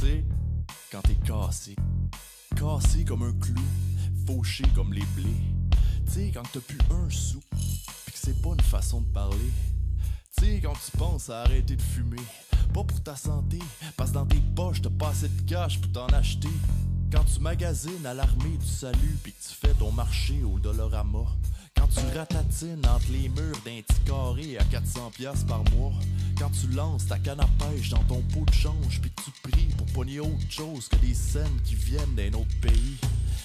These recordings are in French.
Sais, quand t'es cassé, cassé comme un clou, fauché comme les blés. Tu sais, quand t'as plus un sou, pis que c'est pas une façon de parler. Tu sais, quand tu penses à arrêter de fumer, pas pour ta santé, parce dans tes poches t'as pas assez de cash pour t'en acheter. Quand tu magasines à l'armée du salut, pis que tu fais ton marché au Dolorama. Quand tu ratatines entre les murs d'un petit carré à 400 pièces par mois. Quand tu lances ta canne à pêche dans ton pot de change puis tu pries pour pogner autre chose que des scènes qui viennent d'un autre pays.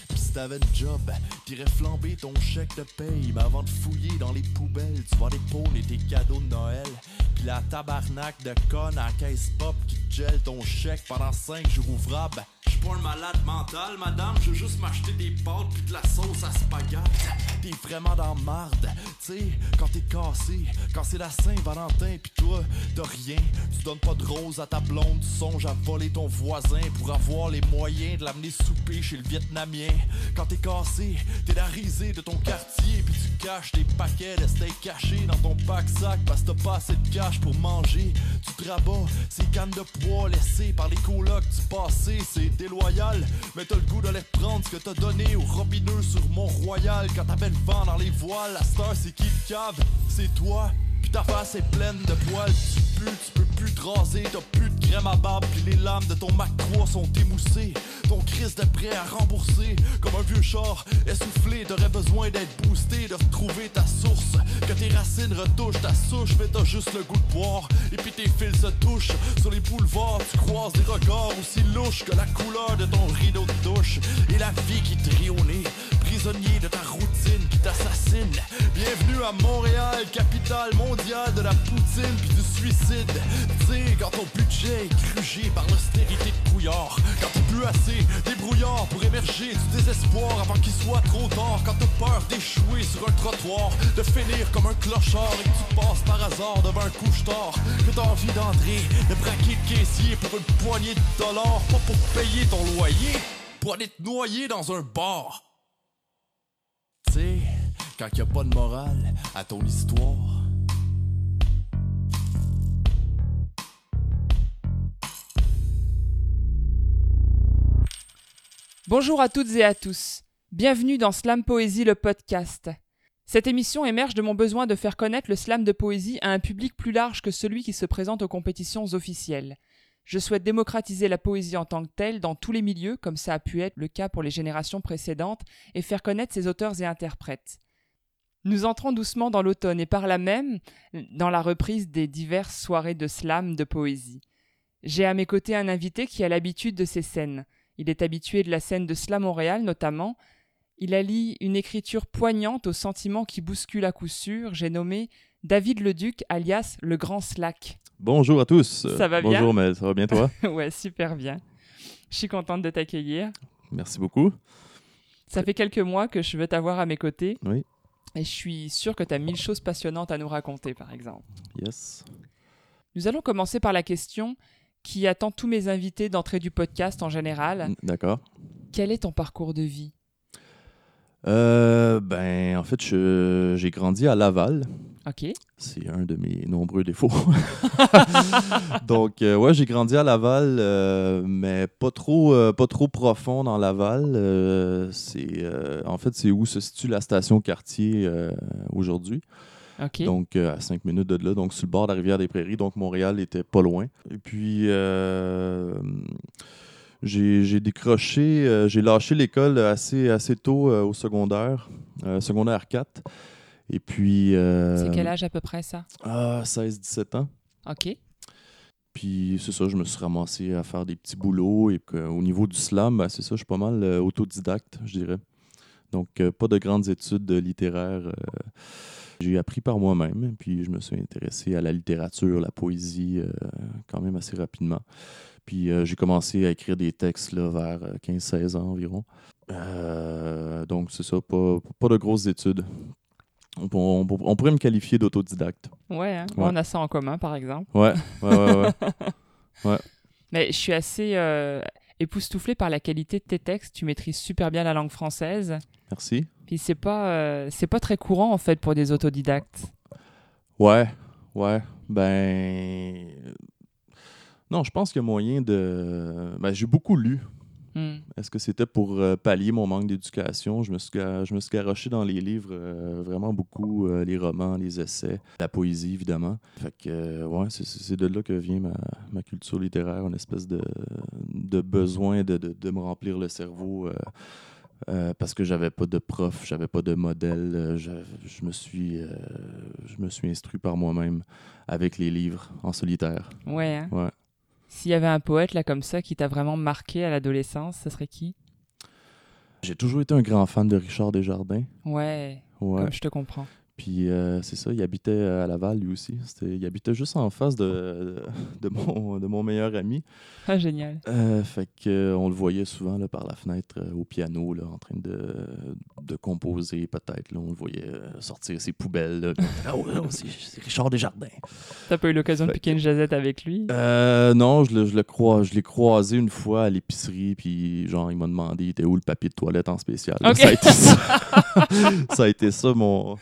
Pis si t'avais une job, t'irais flamber ton chèque de paye. Mais avant de fouiller dans les poubelles, tu vas des et tes cadeaux de Noël. Pis la tabarnak de conne à caisse pop qui te gèle ton chèque pendant 5 jours ouvrables. J'suis pas un malade mental, madame, je veux juste m'acheter des pâtes pis de la sauce à spaghetti. T'es vraiment dans marde, t'sais, quand t'es cassé, quand c'est la Saint-Valentin pis toi, t'as rien, tu donnes pas de rose à ta blonde, tu songes à voler ton voisin pour avoir les moyens de l'amener souper chez le Vietnamien. Quand t'es cassé, t'es la risée de ton quartier pis tu caches tes paquets de steak cachés dans ton pack-sac parce que t'as pas assez de cash pour manger. Tu te rabats ces cannes de poids laissées par les colocs du passé, c'est déloyal, mais t'as le goût de les reprendre ce que t'as donné aux robineux sur Mont-Royal quand le vent dans les voiles. La star, c'est qui le cave? C'est toi. Ta face est pleine de poils, tu pues, tu peux plus te raser, t'as plus de crème à barbe, pis les lames de ton Mac 3 sont émoussées. Ton crise de prêt à rembourser, comme un vieux char essoufflé, t'aurais besoin d'être boosté, de retrouver ta source. Que tes racines retouchent ta souche, mais t'as juste le goût de boire. Et puis tes fils se touchent, sur les boulevards, tu croises des regards aussi louches que la couleur de ton rideau de douche. Et la vie qui te rit au nez, prisonnier de ta à Montréal, capitale mondiale de la poutine puis du suicide. Tu sais, quand ton budget est crugé par l'austérité de couillard, quand t'as plus assez débrouillard pour émerger du désespoir avant qu'il soit trop tard, quand t'as peur d'échouer sur un trottoir, de finir comme un clochard et que tu passes par hasard devant un couche-tard, que t'as envie d'entrer, de braquer le caissier pour une poignée de dollars, pas pour payer ton loyer, pour aller te noyer dans un bar. Quand y a pas de morale à ton histoire. Bonjour à toutes et à tous. Bienvenue dans Slam Poésie le podcast. Cette émission émerge de mon besoin de faire connaître le slam de poésie à un public plus large que celui qui se présente aux compétitions officielles. Je souhaite démocratiser la poésie en tant que telle dans tous les milieux, comme ça a pu être le cas pour les générations précédentes, et faire connaître ses auteurs et interprètes. Nous entrons doucement dans l'automne et par là même dans la reprise des diverses soirées de slam de poésie. J'ai à mes côtés un invité qui a l'habitude de ces scènes. Il est habitué de la scène de Slam Montréal notamment. Il allie une écriture poignante aux sentiments qui bousculent à coup sûr. J'ai nommé David Leduc alias le Grand Slack. Bonjour à tous. Ça va bien Bonjour Mel, ça va bien toi ouais, super bien. Je suis contente de t'accueillir. Merci beaucoup. Ça fait quelques mois que je veux t'avoir à mes côtés. Oui. Et je suis sûr que tu as mille choses passionnantes à nous raconter, par exemple. Yes. Nous allons commencer par la question qui attend tous mes invités d'entrée du podcast en général. D'accord. Quel est ton parcours de vie? Euh, ben, en fait, j'ai grandi à Laval. Ok. C'est un de mes nombreux défauts. Donc, euh, ouais, j'ai grandi à Laval, euh, mais pas trop, euh, pas trop profond dans Laval. Euh, c'est, en fait, c'est où se situe la station quartier aujourd'hui. Donc, euh, à 5 minutes de là, donc sur le bord de la rivière des Prairies. Donc, Montréal était pas loin. Et puis, euh, j'ai décroché, euh, j'ai lâché l'école assez, assez tôt au secondaire, secondaire 4. Et puis. euh, C'est quel âge à peu près ça? Ah, 16-17 ans. Ok. Puis c'est ça, je me suis ramassé à faire des petits boulots. Et que, au niveau du slam, ben, c'est ça, je suis pas mal euh, autodidacte, je dirais. Donc, euh, pas de grandes études littéraires. euh, j'ai appris par moi-même. Puis je me suis intéressé à la littérature, la poésie, quand même assez rapidement. Puis j'ai commencé à écrire des textes là, vers euh, 15-16 ans environ. Donc c'est ça, pas, pas de grosses études. On, on- on pourrait me qualifier d'autodidacte. Ouais, hein. Ouais. on a ça en commun, par exemple. Ouais, ouais, ouais. ouais. Mais je suis assez euh, époustouflée par la qualité de tes textes. Tu maîtrises super bien la langue française. Merci. Puis c'est pas, euh, c'est pas très courant en fait pour des autodidactes. Ouais, ouais. Ben. Non, je pense qu'il y a moyen de. Ben, j'ai beaucoup lu. Hmm. Est-ce que c'était pour euh, pallier mon manque d'éducation? Je me suis, je me suis garoché dans les livres euh, vraiment beaucoup, euh, les romans, les essais, la poésie, évidemment. Fait que, ouais, c'est- de là que vient ma, ma culture littéraire, une espèce de, de besoin de, de- de me remplir le cerveau. euh, parce que j'avais pas de prof, j'avais pas de modèle, euh, je, je me suis, euh, je me suis instruit par moi-même avec les livres en solitaire. Ouais. hein? Ouais. S'il y avait un poète là comme ça qui t'a vraiment marqué à l'adolescence, ce serait qui? J'ai toujours été un grand fan de Richard Desjardins. Ouais, Ouais. comme je te comprends. Puis euh, c'est ça, il habitait euh, à Laval lui aussi. C'était- Il habitait juste en face de, de, mon, de mon meilleur ami. Ah, génial. Euh, fait que, euh, on le voyait souvent là, par la fenêtre euh, au piano, là, en train de, de composer peut-être. On le voyait sortir ses poubelles. là. Ah ouais, ouais, c'est c'est Richard Desjardins. T'as pas eu l'occasion de piquer une jazette avec lui? Euh, non, je le, je le crois, je l'ai croisé une fois à l'épicerie, puis genre, il m'a demandé, il était où le papier de toilette en spécial. Ça a été ça, Ça a été ça, mon,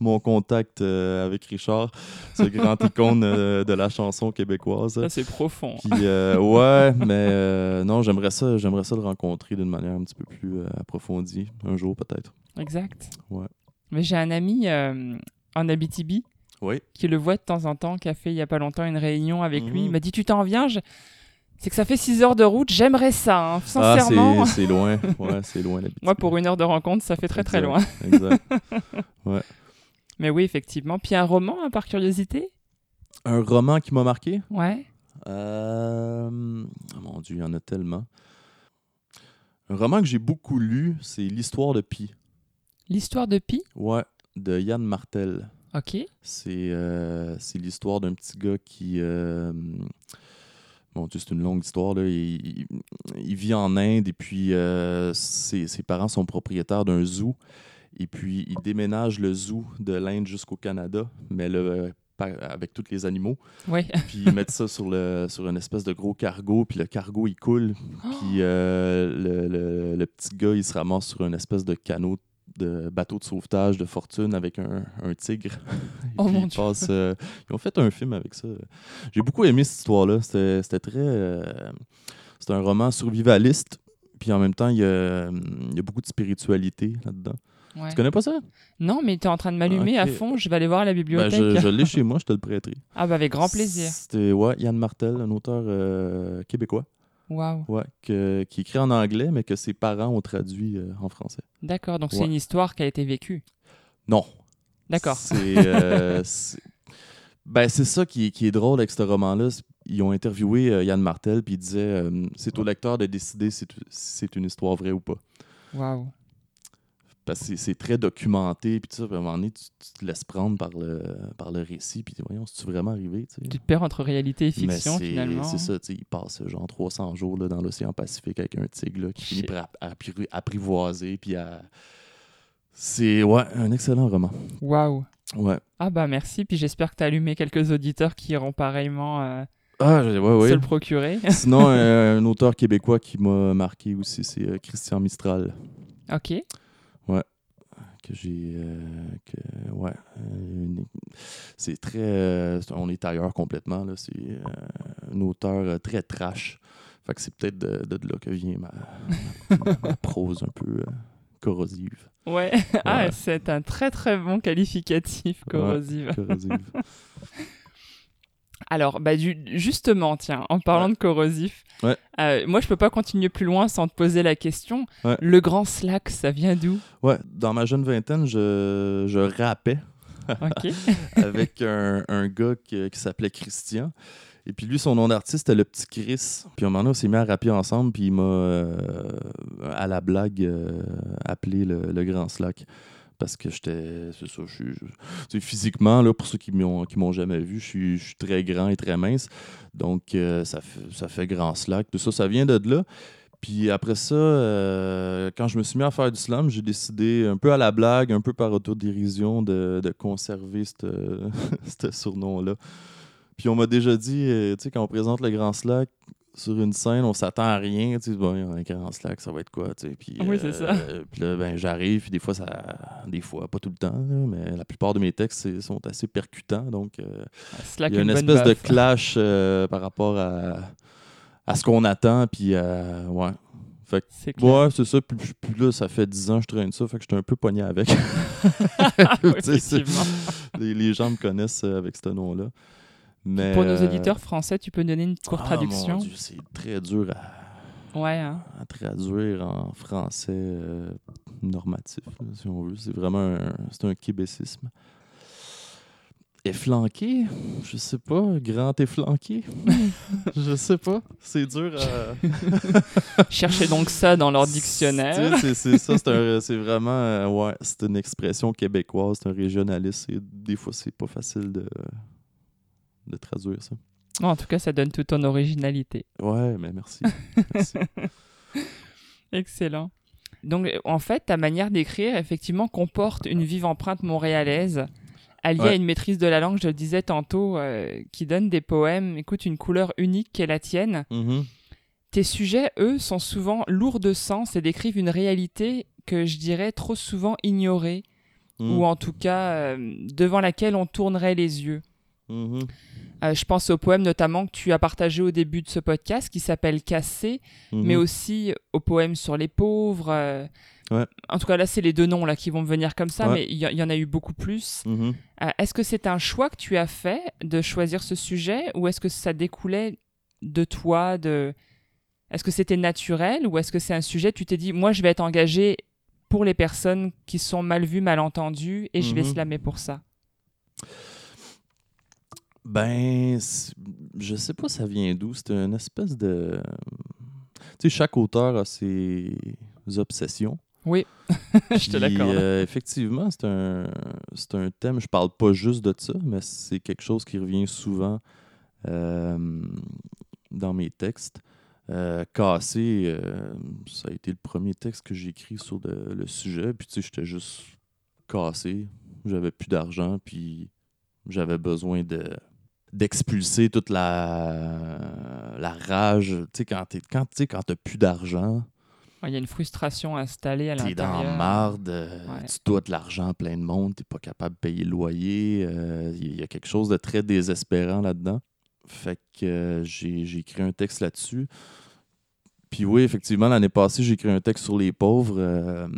mon contact euh, avec Richard, ce grand icône euh, de la chanson québécoise. Ça, c'est profond. Puis, euh, ouais, mais euh, non, j'aimerais ça, j'aimerais ça le rencontrer d'une manière un petit peu plus approfondie, un jour peut-être. Exact. Ouais. Mais j'ai un ami en Abitibi Oui. qui le voit de temps en temps, qui a fait il y a pas longtemps une réunion avec lui. Mhm. Il m'a dit Tu t'en viens Je- C'est que ça fait 6 heures de route, j'aimerais ça, hein, Ah, sincèrement. c'est- c'est loin. Ouais, c'est loin. Moi, pour une heure de rencontre, ça fait très très loin. Exact. Mais oui, effectivement. Puis un roman, hein, par curiosité? Un roman qui m'a marqué? Ouais. Euh, oh mon Dieu, il y en a tellement. Un roman que j'ai beaucoup lu, c'est L'histoire de Pi. L'histoire de Pi? Ouais, de Yann Martel. Ok. C'est euh, l'histoire d'un petit gars qui. euh, Mon Dieu, c'est une longue histoire. Là. Il, il- il vit en Inde et puis euh, ses, ses parents sont propriétaires d'un zoo. Et puis, il déménage le zoo de l'Inde jusqu'au Canada, mais le, par- avec tous les animaux. Ouais. Puis ils mettent ça sur, le, sur une espèce de gros cargo, puis le cargo, il coule. Puis euh, le, le- le petit gars, il se ramasse sur une espèce de canot de bateau de sauvetage de fortune avec un, un tigre. Et Oh puis mon il Dieu. euh, ils ont fait un film avec ça. J'ai beaucoup aimé cette histoire-là. C'était c'était très... euh, c'est un roman survivaliste. Puis en même temps, il y a, il y a beaucoup de spiritualité là-dedans. Ouais. Tu connais pas ça? Non, mais t'es en train de m'allumer à fond. Je vais aller voir à la Ben, bibliothèque. je je l'ai chez moi, je te le prêterai. Ah, bah, avec grand plaisir. C'était ouais, Yann Martel, un auteur euh, québécois. Waouh. Ouais, que- qui écrit en anglais, mais que ses parents ont traduit euh, en français. D'accord. Donc, c'est une histoire qui a été vécue. Non. D'accord. C'est euh, ben, c'est ça qui, est- qui est drôle avec ce roman-là. Ils ont interviewé euh, Yann Martel, puis il disait c'est au lecteur de décider si tu- si c'est une histoire vraie ou pas. Waouh. Parce que c'est- très documenté, puis tout ça, puis à un moment donné, tu, tu te laisses prendre par le, par le récit, puis voyons, c'est-tu vraiment arrivé? tu sais? Tu te perds entre réalité et fiction, finalement. C'est ça, tu sais, il passe genre 300 jours là, dans l'océan Pacifique avec un tigre là, qui finit Shit. par app- appri- apprivoiser, puis à... C'est, ouais, un excellent roman. Waouh. Ouais. Ah, bah, merci. Puis j'espère que t'as allumé quelques auditeurs qui iront pareillement euh, Ah, je- ouais, ouais. se le procurer. Sinon, euh, un auteur québécois qui m'a marqué aussi, c'est euh, Christian Mistral. ok. Que j'ai. euh, que, ouais. euh, une- c'est très. euh, on est ailleurs complètement. Là. C'est euh, un auteur très trash. Fait que c'est peut-être de, de là que vient ma, ma- ma prose un peu corrosive. Ouais. Ah, c'est un très très bon qualificatif corrosive. Corrosive. Alors, bah, du- justement, tiens, en parlant Ouais. de corrosif, Ouais. euh, moi je peux pas continuer plus loin sans te poser la question. Ouais. Le grand slack, ça vient d'où? Ouais, dans ma jeune vingtaine, je, je rappais avec un, un gars qui, qui s'appelait Christian. Et puis lui, son nom d'artiste, c'était le petit Chris. Puis à un moment donné, on s'est mis à rapper ensemble, puis il m'a, euh, à la blague, euh, appelé le, le Grand Slack. Parce que j'étais, c'est ça, je suis, physiquement, là, pour ceux qui m'ont, qui m'ont jamais vu, je suis, très grand et très mince. Donc, euh, ça, fait, ça fait Grand Slack. Tout ça, ça vient de là. Puis après ça, euh, quand je me suis mis à faire du slam, j'ai décidé, un peu à la blague, un peu par autodérision, de, de conserver ce surnom-là. Puis on m'a déjà dit, euh, tu sais, quand on présente le Grand Slack, sur une scène, on s'attend à rien. Tu sais, bon, il y a un écran slack, ça va être quoi, tu sais. Puis, Oui, c'est ça. Puis là, ben, j'arrive, puis des fois, ça, des fois, pas tout le temps, là, mais la plupart de mes textes sont assez percutants. Donc, euh, Slack il y a une, espèce de clash euh, par rapport à, à ce qu'on attend, puis euh, ouais. C'est clair. Ouais, c'est ça. Puis, là, ça fait 10 ans que je traîne ça, fait que j'étais un peu pogné avec. Oui, effectivement. les, les gens me connaissent euh, avec ce nom-là. Mais, Pour nos euh, auditeurs français, tu peux donner une courte ah, traduction mon Dieu, c'est très dur à, Ouais, hein. à traduire en français euh, normatif, là, si on veut. C'est vraiment un, c'est un québécisme. Efflanqué, je sais pas. Grand efflanqué, je sais pas. C'est dur à. Cherchez donc ça dans leur dictionnaire. C'est ça, c'est vraiment. euh, ouais, c'est une expression québécoise, c'est un régionaliste. et Des fois, c'est pas facile de, de traduire ça. En tout cas, ça donne toute ton originalité. Ouais, mais merci. merci. Excellent. Donc, en fait, ta manière d'écrire, effectivement, comporte une vive empreinte montréalaise, alliée Ouais. à une maîtrise de la langue, je le disais tantôt, euh, qui donne des poèmes, écoute, une couleur unique qui est la tienne. Mhm. Tes sujets, eux, sont souvent lourds de sens et décrivent une réalité que je dirais trop souvent ignorée, Mhm. ou en tout cas euh, devant laquelle on tournerait les yeux. Mhm. Euh, je pense au poème notamment que tu as partagé au début de ce podcast qui s'appelle Cassé, Mhm. mais aussi au poème sur les pauvres. euh, Ouais. En tout cas, là, c'est les deux noms là qui vont me venir comme ça, Ouais. mais il y, en a eu beaucoup plus. Mhm. Euh, est-ce que c'est un choix que tu as fait de choisir ce sujet ou est-ce que ça découlait de toi de... Est-ce que c'était naturel ou est-ce que c'est un sujet, tu t'es dit, moi, je vais être engagé pour les personnes qui sont mal vues, mal entendues et je vais slammer pour ça? Ben, je sais pas ça vient d'où? C'est une espèce de. Tu sais, chaque auteur a ses obsessions. Oui, je te l'accorde. euh, effectivement, c'est un, c'est un thème. Je parle pas juste de ça, mais c'est quelque chose qui revient souvent euh, dans mes textes. Euh, Cassé, euh, ça a été le premier texte que j'ai écrit sur le, le sujet. Puis, tu sais, j'étais juste cassé. J'avais plus d'argent, puis j'avais besoin de d'expulser toute la, la rage. Tu sais, quand tu quand t'as plus d'argent, Il y a une frustration installée à T'es dans l'intérieur. la marde, euh, Ouais. tu dois de l'argent à plein de monde, t'es pas capable de payer le loyer. euh, Il y a quelque chose de très désespérant là-dedans. Fait que euh, j'ai écrit un texte là-dessus. Puis oui, effectivement, l'année passée, j'ai écrit un texte sur les pauvres. euh,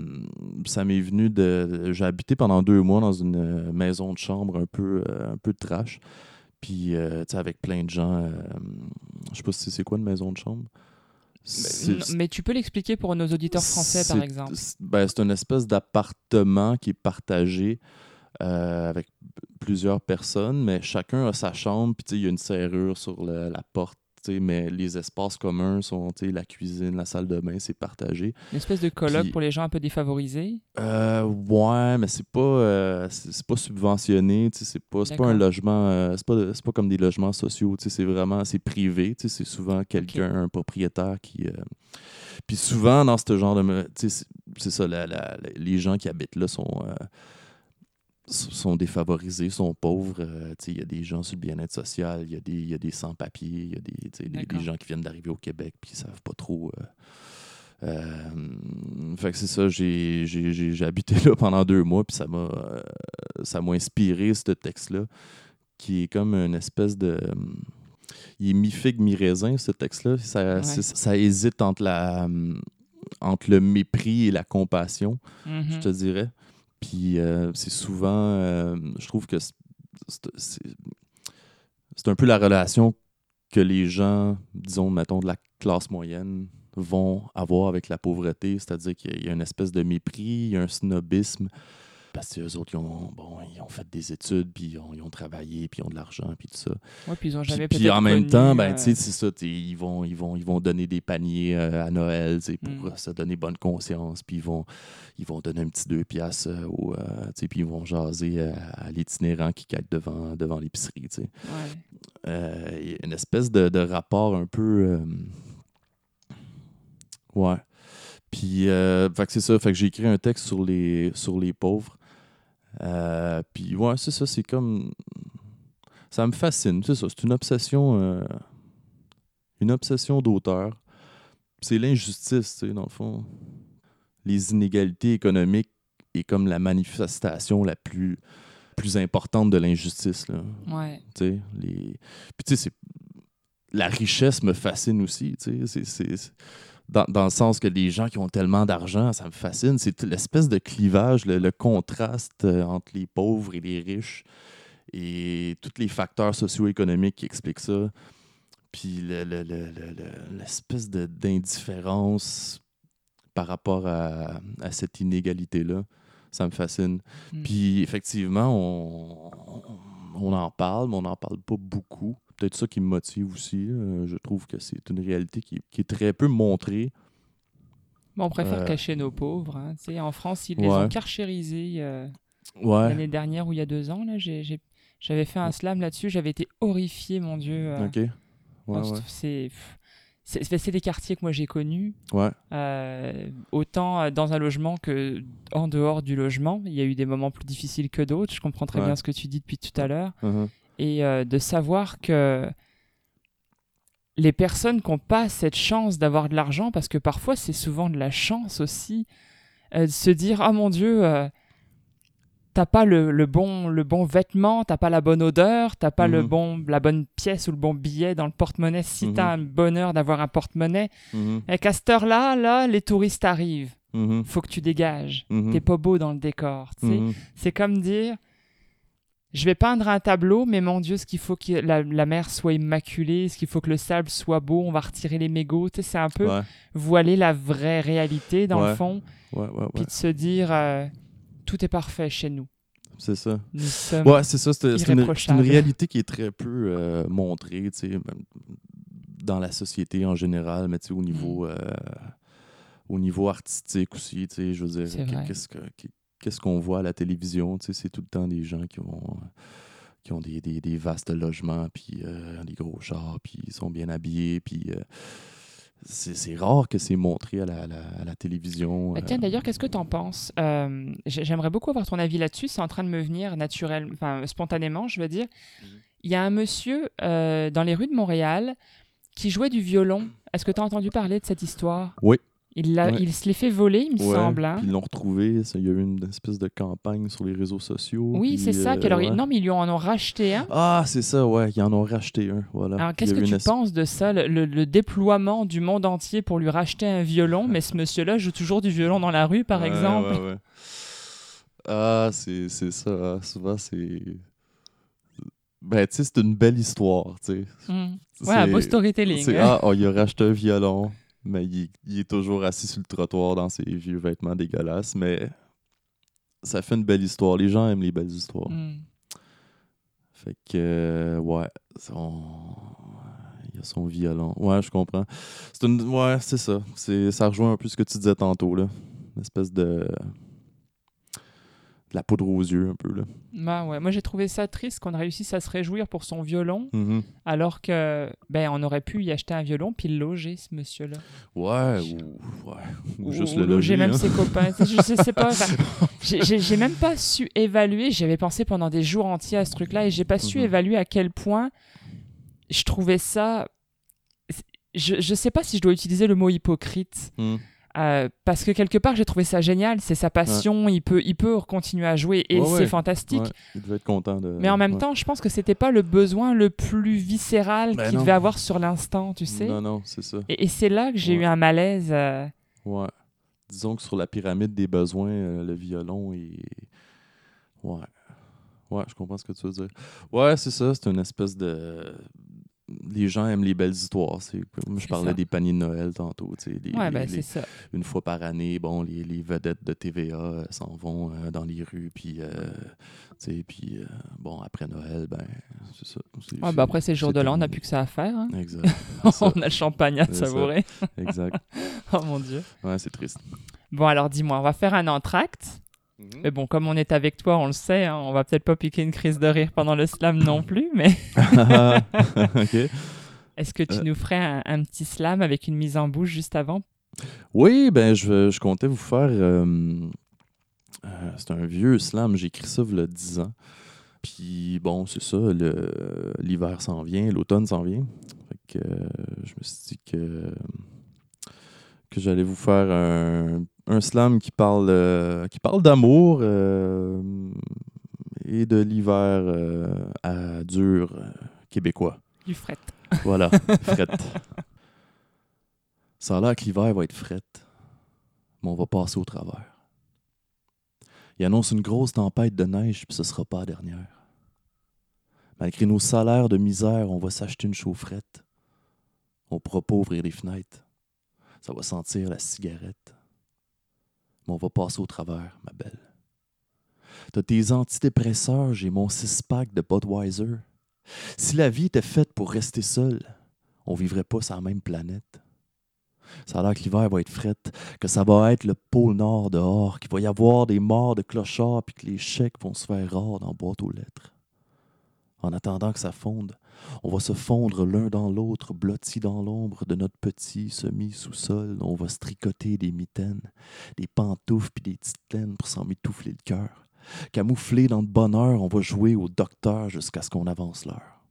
ça m'est venu de. J'ai habité pendant deux mois dans une euh, maison de chambre un peu, euh, un peu trash. Puis, euh, tu sais, avec plein de gens. euh, je sais pas si c'est quoi une maison de chambre. Mais tu peux l'expliquer pour nos auditeurs français, par exemple. c'est- Ben, une espèce d'appartement qui est partagé euh, avec plusieurs personnes, mais chacun a sa chambre, puis il y a une serrure sur le- la porte, mais les espaces communs sont la cuisine, la salle de bain, c'est partagé. Une espèce de colloque pour les gens un peu défavorisés? Euh, ouais, mais c'est pas, euh, c'est pas subventionné, c'est pas, pas un logement, euh, c'est pas, pas comme des logements sociaux, c'est vraiment, c'est privé, c'est souvent quelqu'un, un propriétaire qui... Puis souvent, dans ce genre de... c'est- c'est ça, la- la- la- les gens qui habitent là sont... sont défavorisés, sont pauvres. euh, il y a des gens sur le bien-être social, il y a des, il y a des sans-papiers, il y a des, des- gens qui viennent d'arriver au Québec puis ils savent pas trop... euh, euh, fait que c'est ça, j'ai, habité là pendant deux mois, puis ça m'a, ça m'a inspiré, ce texte-là, qui est comme une espèce de. Il est mi-figue, mi-raisin, ce texte-là. Ça, Ouais. ça hésite entre, la, entre le mépris et la compassion, je te dirais. Puis euh, c'est souvent. euh, je trouve que c'est, un peu la relation que les gens, disons, mettons, de la classe moyenne, vont avoir avec la pauvreté, c'est-à-dire qu'il y a une espèce de mépris, il y a un snobisme, parce que eux autres, ils ont, bon, ils ont fait des études, puis ils ont, ils ont travaillé, puis ils ont de l'argent, puis tout ça. Ouais, puis ils ont jamais puis en même temps, ben, euh, c'est ça, ils vont, ils, vont, ils vont donner des paniers euh, à Noël, pour Mm. euh, se donner bonne conscience, puis ils vont, ils vont donner un petit deux piastres, au, puis ils vont jaser à l'itinérant qui quête devant, devant l'épicerie, ouais. une espèce de, de rapport un peu. Ouais. Puis, euh, c'est ça. Fait que j'ai écrit un texte sur les, sur les pauvres. Euh, puis, ouais, c'est ça. C'est comme. Ça me fascine. C'est ça. C'est une obsession. euh, une obsession d'auteur. C'est l'injustice, tu sais, dans le fond. Les inégalités économiques est comme la manifestation la plus, plus importante de l'injustice. là. Ouais. Tu sais, les... Puis tu sais, c'est- la richesse me fascine aussi. tu sais. C'est- c'est- c'est- Dans, dans le sens que les gens qui ont tellement d'argent, ça me fascine. C'est l'espèce de clivage, le, le contraste euh, entre les pauvres et les riches et tous les facteurs socio-économiques qui expliquent ça. Puis le- le- le- le- le- l'espèce de- d'indifférence par rapport à, à cette inégalité-là, ça me fascine. Mm. Puis effectivement, on, on en parle, mais on n'en parle pas beaucoup. Peut-être ça qui me motive aussi. je trouve que c'est une réalité qui, qui est très peu montrée. Bon, on préfère Euh, cacher nos pauvres. hein. En France, ils les Ouais. ont carchérisés euh, Ouais. l'année dernière ou il y a deux ans. Là, j'avais fait un slam là-dessus. J'avais été horrifié, mon Dieu. euh. OK. Ouais, Oh, ouais. c'est- C'est des quartiers que moi j'ai connus. Ouais. Euh, autant dans un logement que en dehors du logement. Il y a eu des moments plus difficiles que d'autres. Je comprends très Ouais. bien ce que tu dis depuis tout à l'heure. Mhm. Et euh, de savoir que les personnes qui n'ont pas cette chance d'avoir de l'argent, parce que parfois c'est souvent de la chance aussi, euh, de se dire Ah mon Dieu, euh, t'as pas le, le bon, le bon vêtement, t'as pas la bonne odeur, t'as pas le Mhm. bon, la bonne pièce ou le bon billet dans le porte-monnaie. Si Mhm. t'as un bonheur d'avoir un porte-monnaie, Mhm. et qu'à cette heure-là, là, les touristes arrivent. Faut que tu dégages. T'es pas beau dans le décor. C'est comme dire je vais peindre un tableau, mais mon Dieu, ce qu'il faut que la, la mer soit immaculée, ce qu'il faut que le sable soit beau, on va retirer les mégots. Tu sais, c'est un peu Ouais. voiler la vraie réalité dans le fond, Ouais, ouais, puis de se dire euh, tout est parfait chez nous. C'est ça. Ouais, c'est ça. C'est une, réalité qui est très peu euh, montrée, tu sais, dans la société en général, mais tu sais, au Mm. niveau, euh, au niveau artistique aussi, tu sais, je veux dire, qu'est-ce que- qu'est-ce qu'on voit à la télévision, tu sais, c'est tout le temps des gens qui ont qui ont des, des- des vastes logements, puis euh, des gros chars, puis ils sont bien habillés, puis euh, c'est c'est rare que c'est montré à la, à la- à la télévision. Bah, euh, tiens, d'ailleurs, qu'est-ce que tu en penses? Euh, j'ai- J'aimerais beaucoup avoir ton avis là-dessus. C'est en train de me venir naturellement, enfin spontanément, je veux dire. Mhm. Il y a un monsieur euh, dans les rues de Montréal qui jouait du violon. Est-ce que tu as entendu parler de cette histoire? Oui. Il, Ouais. il se l'est fait voler, il me Ouais, semble. hein. Ils l'ont retrouvé. Il y a eu une espèce de campagne sur les réseaux sociaux. Oui, c'est ça. euh, ouais. Non, mais ils lui en ont racheté un. Ah, c'est ça, ouais. Ils en ont racheté un. Voilà. Alors, qu'est-ce que tu es- penses de ça, le, le- le déploiement du monde entier pour lui racheter un violon, mais ce monsieur-là joue toujours du violon dans la rue, par exemple ouais, ouais. Ah, c'est ça. hein. Souvent, c'est. Ben, tu sais, c'est une belle histoire, tu sais. Hmm. Ouais, beau storytelling. hein. ah, oh, il a racheté un violon, mais il, il est toujours assis sur le trottoir dans ses vieux vêtements dégueulasses. Mais ça fait une belle histoire. Les gens aiment les belles histoires. Hmm. Fait que, euh, ouais, son... il a son violon. Ouais, je comprends. C'est une... Ouais, c'est ça. Ça rejoint un peu ce que tu disais tantôt, là. Une espèce de... de la poudre aux yeux, un peu, là. Bah ouais. Moi, j'ai trouvé ça triste qu'on réussisse à se réjouir pour son violon, Mhm. alors que ben on aurait pu y acheter un violon puis le loger, ce monsieur-là. Ouais, ou... Ouais. Ou, juste Ou le loger loger, même hein. ses copains. Sais, je sais, pas. j'ai- même pas su évaluer. J'avais pensé pendant des jours entiers à ce truc-là et j'ai pas su Mhm. évaluer à quel point je trouvais ça. Je, je sais pas si je dois utiliser le mot hypocrite. Mhm. Euh, parce que quelque part j'ai trouvé ça génial, c'est sa passion, il, peut, il peut continuer à jouer et Ouais, c'est ouais. fantastique. Ouais, il devait être content de... Mais en même ouais. temps, je pense que c'était pas le besoin le plus viscéral Ben qu'il devait avoir sur l'instant, tu sais. Non, non, c'est ça. Et, et c'est là que j'ai Ouais. eu un malaise. euh, Ouais. Disons que sur la pyramide des besoins, euh, le violon est. Ouais. Ouais, je comprends ce que tu veux dire. Ouais, c'est ça. C'est une espèce de. Les gens aiment les belles histoires. Moi, je parlais ça. des paniers de Noël tantôt. tu sais, les- Ouais, les- ben les- c'est ça. Une fois par année, bon, les, les vedettes de TVA euh, s'en vont euh, dans les rues. Puis, euh, puis bon, après Noël, ben, c'est ça. Ouais, ben après ces jours de l'an, on n'a plus que ça à faire. hein. Exact. On a le champagne à savourer. exact. oh mon dieu. Ouais, c'est triste. Bon, alors dis-moi, on va faire un entracte. Mais bon, comme on est avec toi, on le sait, hein, on va peut-être pas piquer une crise de rire pendant le slam non plus, mais ok. est-ce que tu Euh. nous ferais un, un petit slam avec une mise en bouche juste avant? Oui, ben je, je comptais vous faire. euh, euh, c'est un vieux slam, j'ai écrit ça il y a 10 ans. Puis bon, c'est ça, l'hiver s'en vient, l'automne s'en vient. Fait que je me suis dit que, que j'allais vous faire un, un slam qui parle, euh, qui parle d'amour euh, et de l'hiver euh, à dur québécois. Du fret. Voilà, fret. Ça a l'air que l'hiver va être fret, mais on va passer au travers. Il annonce une grosse tempête de neige, puis ce sera pas la dernière. Malgré nos salaires de misère, on va s'acheter une chaufferette. On pourra pas ouvrir les fenêtres. Ça va sentir la cigarette. Mais on va passer au travers, ma belle. T'as tes antidépresseurs, j'ai mon six-pack de Budweiser. Si la vie était faite pour rester seul, on vivrait pas sur la même planète. Ça a l'air que l'hiver va être fret, que ça va être le pôle nord dehors, qu'il va y avoir des morts de clochards, puis que les chèques vont se faire rares dans boîte aux lettres. En attendant que ça fonde, on va se fondre l'un dans l'autre, blottis dans l'ombre de notre petit semi-sous-sol. On va se tricoter des mitaines, des pantoufles puis des petites pour s'en mitoufler le cœur. Camouflé dans le bonheur, on va jouer au docteur jusqu'à ce qu'on avance l'heure.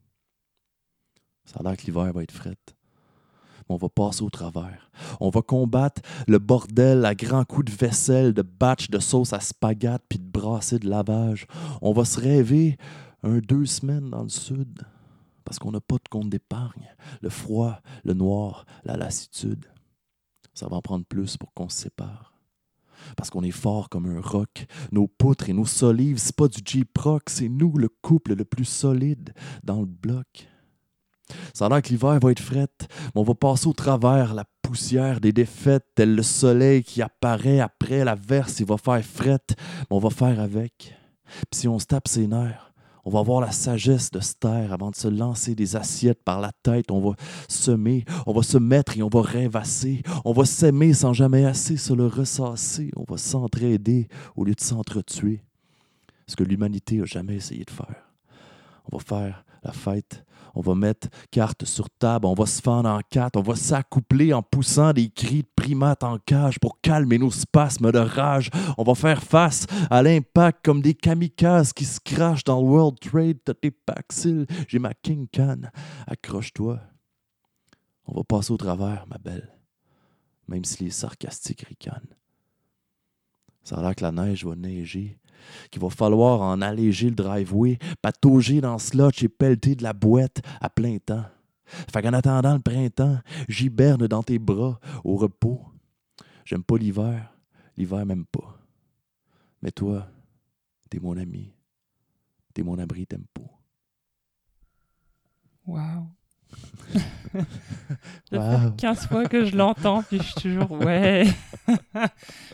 Ça a l'air que l'hiver va être fret. Mais on va passer au travers. On va combattre le bordel à grands coups de vaisselle, de batch de sauce à spaghette puis de brasser de lavage. On va se rêver un deux semaines dans le sud parce qu'on n'a pas de compte d'épargne. Le froid, le noir, la lassitude. Ça va en prendre plus pour qu'on se sépare. Parce qu'on est fort comme un roc. Nos poutres et nos solives, c'est pas du J-Proc, c'est nous le couple le plus solide dans le bloc. Ça a que l'hiver va être fret, mais on va passer au travers la poussière des défaites, tel le soleil qui apparaît après la verse, il va faire fret, mais on va faire avec. Puis si on se tape ses nerfs, on va avoir la sagesse de se taire avant de se lancer des assiettes par la tête. On va semer, on va se mettre et on va rêvasser. On va s'aimer sans jamais assez se le ressasser. On va s'entraider au lieu de s'entretuer. Ce que l'humanité a jamais essayé de faire. On va faire la fête. On va mettre carte sur table, on va se fendre en quatre, on va s'accoupler en poussant des cris de primates en cage pour calmer nos spasmes de rage. On va faire face à l'impact comme des kamikazes qui se crachent dans le World Trade. T'as tes Paxil, j'ai ma King Can. Accroche-toi. On va passer au travers, ma belle, même si les sarcastiques ricanent. Ça a que la neige va neiger, qu'il va falloir en alléger le driveway, patauger dans ce lotch et pelleter de la boîte à plein temps. Fait qu'en attendant le printemps, j'hiberne dans tes bras au repos. J'aime pas l'hiver, l'hiver m'aime pas. Mais toi, t'es mon ami, t'es mon abri tempo. Waouh. Ça Wow. fait 15 fois que je l'entends, puis je suis toujours ouais.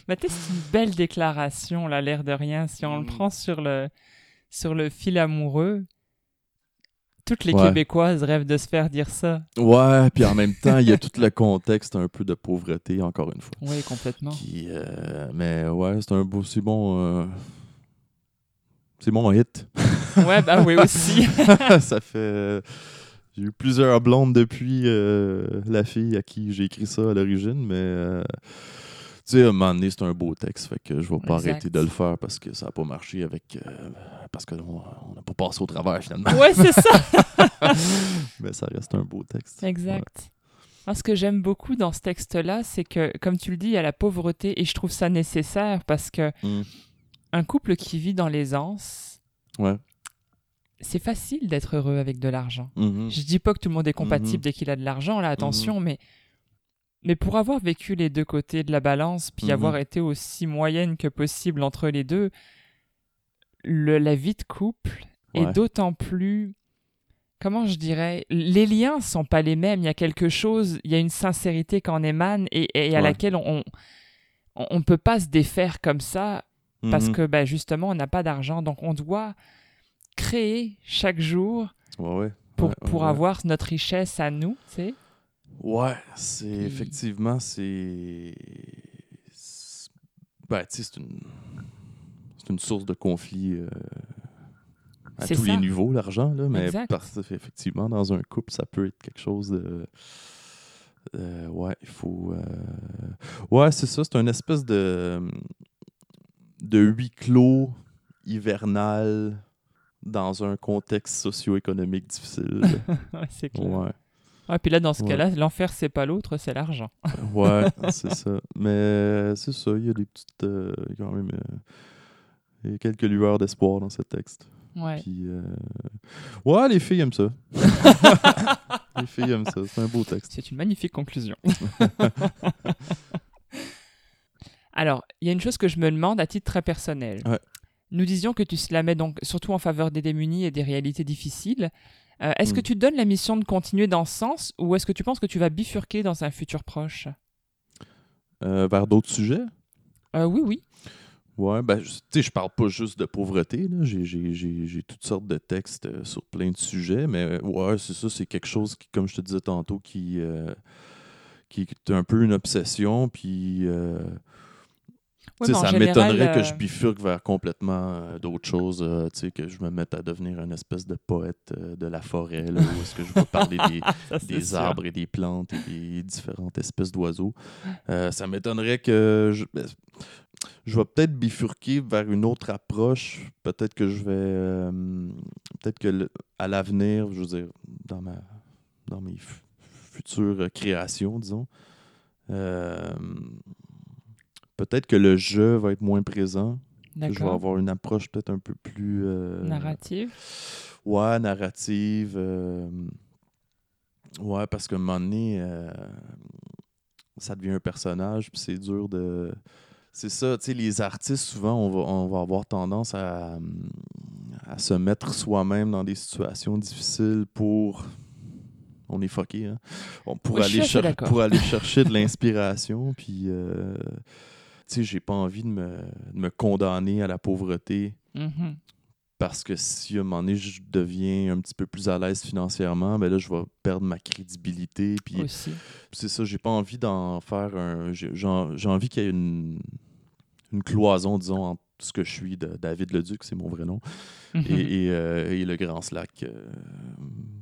Mais tu sais, c'est une belle déclaration, là, l'air de rien. Si on le prend sur le, sur le fil amoureux, toutes les Ouais. Québécoises rêvent de se faire dire ça. Ouais, puis en même temps, il y a tout le contexte un peu de pauvreté, encore une fois. Oui, complètement. Qui, euh, mais ouais, c'est un beau, c'est bon. euh, c'est mon hit. Ouais, bah oui aussi. ça fait. J'ai eu plusieurs blondes depuis euh, la fille à qui j'ai écrit ça à l'origine, mais euh, tu sais, à un moment donné, c'est un beau texte, fait que je vais pas Exact. arrêter de le faire parce que ça n'a pas marché avec. euh, parce qu'on on n'a pas passé au travers finalement. ouais, c'est ça. mais ça reste un beau texte. Exact. Moi, ce que j'aime beaucoup dans ce texte-là, c'est que, comme tu le dis, il y a la pauvreté et je trouve ça nécessaire parce que Mm. un couple qui vit dans l'aisance, Ouais. C'est facile d'être heureux avec de l'argent. Mhm. Je dis pas que tout le monde est compatible Mhm. dès qu'il a de l'argent, là, attention, mais, mais pour avoir vécu les deux côtés de la balance, puis Mhm. avoir été aussi moyenne que possible entre les deux, le, la vie de couple est d'autant plus. Comment je dirais Les liens sont pas les mêmes. Il y a quelque chose, il y a une sincérité qui en émane et, et à Ouais. laquelle on, on peut pas se défaire comme ça parce Mhm. que ben, justement on n'a pas d'argent. Donc on doit créer chaque jour Ouais, ouais. pour, Ouais, pour avoir notre richesse à nous, tu sais. Ouais, c'est Puis- effectivement, c'est. Ben, tu sais, c'est une. C'est une source de conflit euh, à tous ça. les niveaux, l'argent, là. Mais parce que, effectivement, dans un couple, ça peut être quelque chose de. euh, ouais, il faut. euh, Ouais, c'est ça, c'est une espèce de. de huis clos hivernal dans un contexte socio-économique difficile. Ouais, c'est clair. Ouais. Ah, puis là, dans ce Ouais. cas-là, l'enfer, c'est pas l'autre, c'est l'argent. Ouais, c'est ça. Mais euh, c'est ça, il y a des petites. euh, quand même. euh, il y a quelques lueurs d'espoir dans ce texte. Ouais. Puis. euh, Ouais, les filles aiment ça. les filles aiment ça. C'est un beau texte. C'est une magnifique conclusion. Alors, il y a une chose que je me demande à titre très personnel. Ouais. Nous disions que tu slamais donc surtout en faveur des démunis et des réalités difficiles. Euh, est-ce que Mm. tu te donnes la mission de continuer dans ce sens ou est-ce que tu penses que tu vas bifurquer dans un futur proche? Euh, vers d'autres sujets? Euh, Oui, oui. Ouais, ben, tu sais, je parle pas juste de pauvreté. là. J'ai- J'ai j'ai- j'ai toutes sortes de textes euh, sur plein de sujets, mais ouais, c'est ça, c'est quelque chose qui, comme je te disais tantôt, qui, qui est un peu une obsession. Puis, euh, ça m'étonnerait que euh, je bifurque vers complètement euh, d'autres choses, euh, que je me mette à devenir une espèce de poète euh, de la forêt, là, où est-ce que je vais parler des, ça, des arbres et des plantes et des différentes espèces d'oiseaux. Euh, ça m'étonnerait que je, ben, je vais peut-être bifurquer vers une autre approche. Peut-être que je vais. euh, peut-être que le- à l'avenir, je veux dire, dans, ma, dans mes fu- futures créations, disons, euh, peut-être que le jeu va être moins présent. Je vais avoir une approche peut-être un peu plus. euh, Narrative. Ouais, narrative. euh, Ouais, parce qu'à un moment donné, euh, ça devient un personnage, puis c'est dur de. C'est ça, tu sais, les artistes, souvent, on va, on va avoir tendance à, à se mettre soi-même dans des situations difficiles pour. On est fucké, hein? Pour, Oui, aller cher- pour aller chercher de l'inspiration, puis. Tu sais, j'ai pas envie de me, de me condamner à la pauvreté Mhm. parce que si à un moment donné je deviens un petit peu plus à l'aise financièrement, ben là je vais perdre ma crédibilité. Puis c'est ça, j'ai pas envie d'en faire un. J'ai j'ai en- j'ai envie qu'il y ait une, une cloison, disons, entre ce que je suis de David Leduc, c'est mon vrai nom, Mhm. et, et, euh, et le Grand Slack. euh,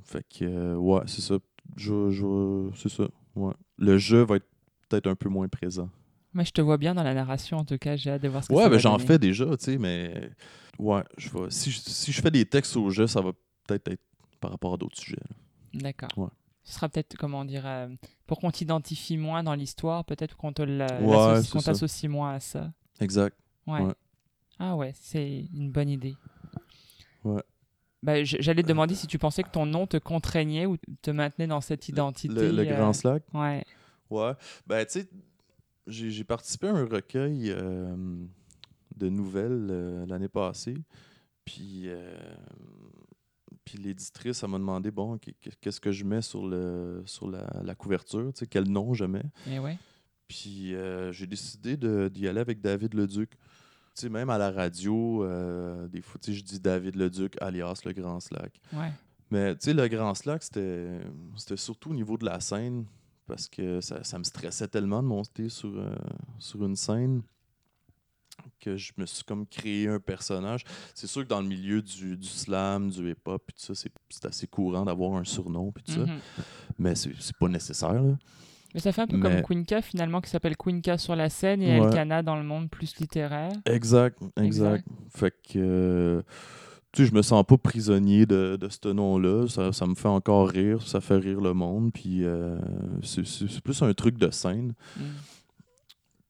fait que euh, ouais, c'est ça. Je, je- c'est ça. Ouais. Le jeu va être peut-être un peu moins présent. Mais je te vois bien dans la narration, en tout cas. J'ai hâte de voir ce que Ouais, ça ben j'en fais déjà, tu sais, mais ouais, je vais. Si, je- si je fais des textes au jeu, ça va peut-être être par rapport à d'autres sujets. D'accord. Ouais. Ce sera peut-être, comment dire, euh, pour qu'on t'identifie moins dans l'histoire, peut-être qu'on te la- Ouais, t'associe moins à ça. Exact. Ouais. Ouais. Ah ouais, c'est une bonne idée. Ouais. Bah, j- J'allais te demander si tu pensais que ton nom te contraignait ou te maintenait dans cette identité. Le, le euh, Grand Slack? Ouais. Ouais. Ben, tu sais, j'ai participé à un recueil euh, de nouvelles euh, l'année passée. Puis, euh, puis l'éditrice, elle m'a demandé, bon, qu'est- qu'est-ce que je mets sur, le, sur la, la couverture, tu sais, quel nom je mets. Et ouais. Puis j'ai décidé d'y aller avec David Leduc. Tu sais, même à la radio, des fois, tu sais, je dis David Leduc, alias le Grand Slack. Ouais. Mais tu sais, le Grand Slack, c'était surtout au niveau de la scène, parce que ça, ça me stressait tellement de monter sur, euh, sur une scène que je me suis comme créé un personnage. C'est sûr que dans le milieu du, du slam, du hip-hop, puis tout ça, c'est- c'est assez courant d'avoir un surnom, puis tout ça. Mhm. Mais c'est c'est pas nécessaire, là. Mais ça fait un peu Mais- comme Quinca finalement, qui s'appelle Quinca sur la scène et Ouais. Elkana dans le monde plus littéraire. Exact, exact. Fait que, euh, tu sais, je me sens pas prisonnier de, de ce nom-là. Ça, ça me fait encore rire, ça fait rire le monde. Puis euh, c'est plus un truc de scène. Mm.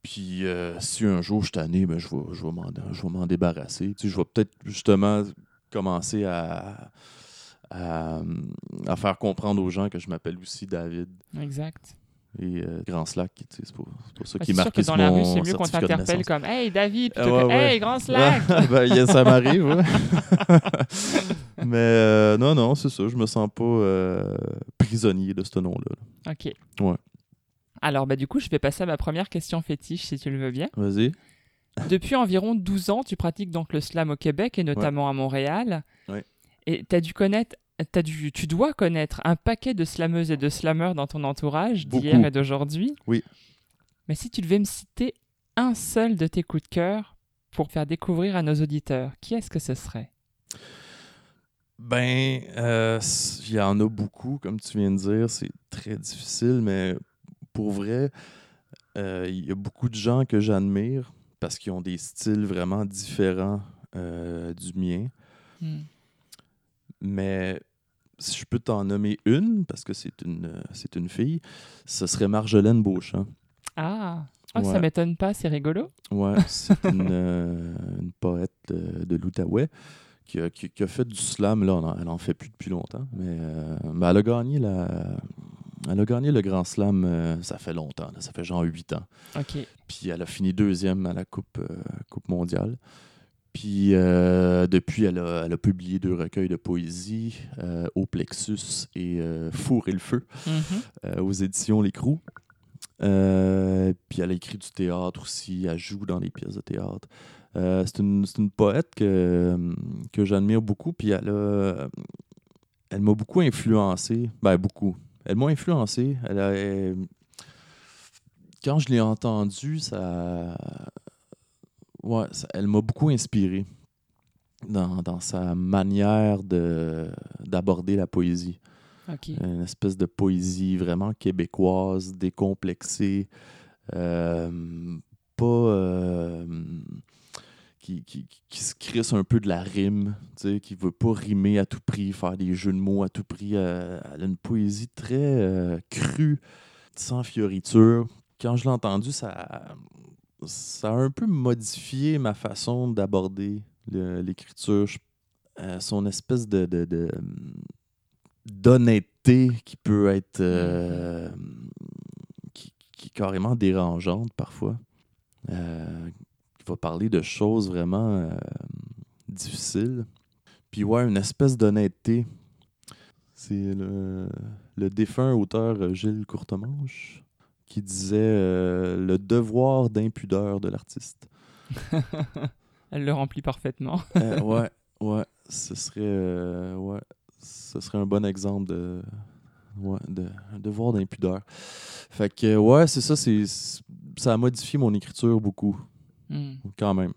Puis euh, si un jour je suis tanné, ben, je vais, je vais m'en je vais m'en débarrasser. Tu sais, je vais peut-être justement commencer à, à, à faire comprendre aux gens que je m'appelle aussi David Exact. Et euh, Grand Slack. tu C'est pour ça Ouais, qui marqué que dans la rue, c'est mieux qu'on t'interpelle comme Hey David, Ah, plutôt ouais, que ouais. Hey Grand Slack. ben, ça m'arrive, ouais. Mais euh, non, non, c'est ça. Je me sens pas euh, prisonnier de ce nom-là. ok. Ouais. Alors, bah, du coup, je vais passer à ma première question fétiche, si tu le veux bien. Vas-y. Depuis environ 12 ans, tu pratiques donc le slam au Québec et notamment à Montréal. Ouais. Et t'as dû connaître, t'as dû, tu dois connaître un paquet de slameuses et de slammeurs dans ton entourage d'hier et d'aujourd'hui. Oui. Mais si tu devais me citer un seul de tes coups de cœur pour faire découvrir à nos auditeurs, qui est-ce que ce serait? Ben, euh, il y en a beaucoup, comme tu viens de dire. C'est très difficile, mais pour vrai, euh, il y a beaucoup de gens que j'admire parce qu'ils ont des styles vraiment différents euh, du mien. Hmm. Mais si je peux t'en nommer une, parce que c'est une, euh, c'est une fille, ce serait Marjolaine Beauchamp. Ah, ça Ouais. m'étonne pas, c'est rigolo. Ouais, c'est une, euh, une poète de, de l'Outaouais qui a, qui- qui a fait du slam. Là, en- elle en fait plus depuis longtemps, mais, euh, mais elle, a gagné la, elle a gagné le grand slam, euh, ça fait longtemps, là, ça fait genre 8 ans. Ok. Puis elle a fini deuxième à la Coupe, coupe mondiale. Puis euh, depuis, elle a, elle a publié deux recueils de poésie, euh, Au Plexus et euh, Four et le Feu, Mhm. aux éditions L'Écrou. Puis elle a écrit du théâtre aussi, elle joue dans les pièces de théâtre. C'est une, poète que, que j'admire beaucoup, puis elle a- elle m'a beaucoup influencé. Ben, beaucoup. Elle m'a influencé. Elle a- elle- quand je l'ai entendue, ça. Ouais, ça- elle m'a beaucoup inspiré dans, dans sa manière de- d'aborder la poésie une espèce de poésie vraiment québécoise, décomplexée, euh, pas. euh, qui, qui, qui se crisse un peu de la rime, tu sais, qui veut pas rimer à tout prix, faire des jeux de mots à tout prix. euh, elle a une poésie très crue, sans fioriture. Quand je l'ai entendu, ça, ça a un peu modifié ma façon d'aborder l'écriture. Euh, son espèce de, de, d'honnêteté qui peut être euh, qui, qui est carrément dérangeante parfois. Euh, qui va parler de choses vraiment euh, difficiles. Puis ouais, une espèce d'honnêteté. C'est le, le défunt auteur Gilles Courtemanche qui disait euh, le devoir d'impudeur de l'artiste. Elle le remplit parfaitement. Euh, ouais, ouais, ce serait, euh, ouais, ce serait un bon exemple de, ouais, de un devoir d'impudeur. Fait que, ouais, c'est ça, c'est, ça a modifié mon écriture beaucoup, Hmm. quand même.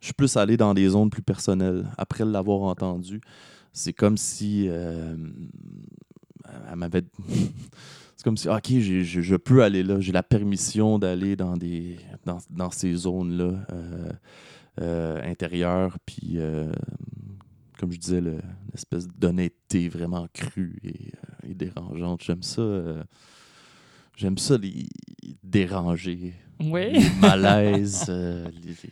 Je suis plus allé dans des zones plus personnelles. Après l'avoir entendu, c'est comme si euh, elle m'avait. C'est comme si, OK, j'ai- je, peux aller là, j'ai la permission d'aller dans, des, dans, dans ces zones-là euh, euh, intérieures, puis euh, comme je disais, le- l'espèce d'honnêteté vraiment crue et, et dérangeante. J'aime ça. J'aime ça les déranger, Oui. les malaises. les-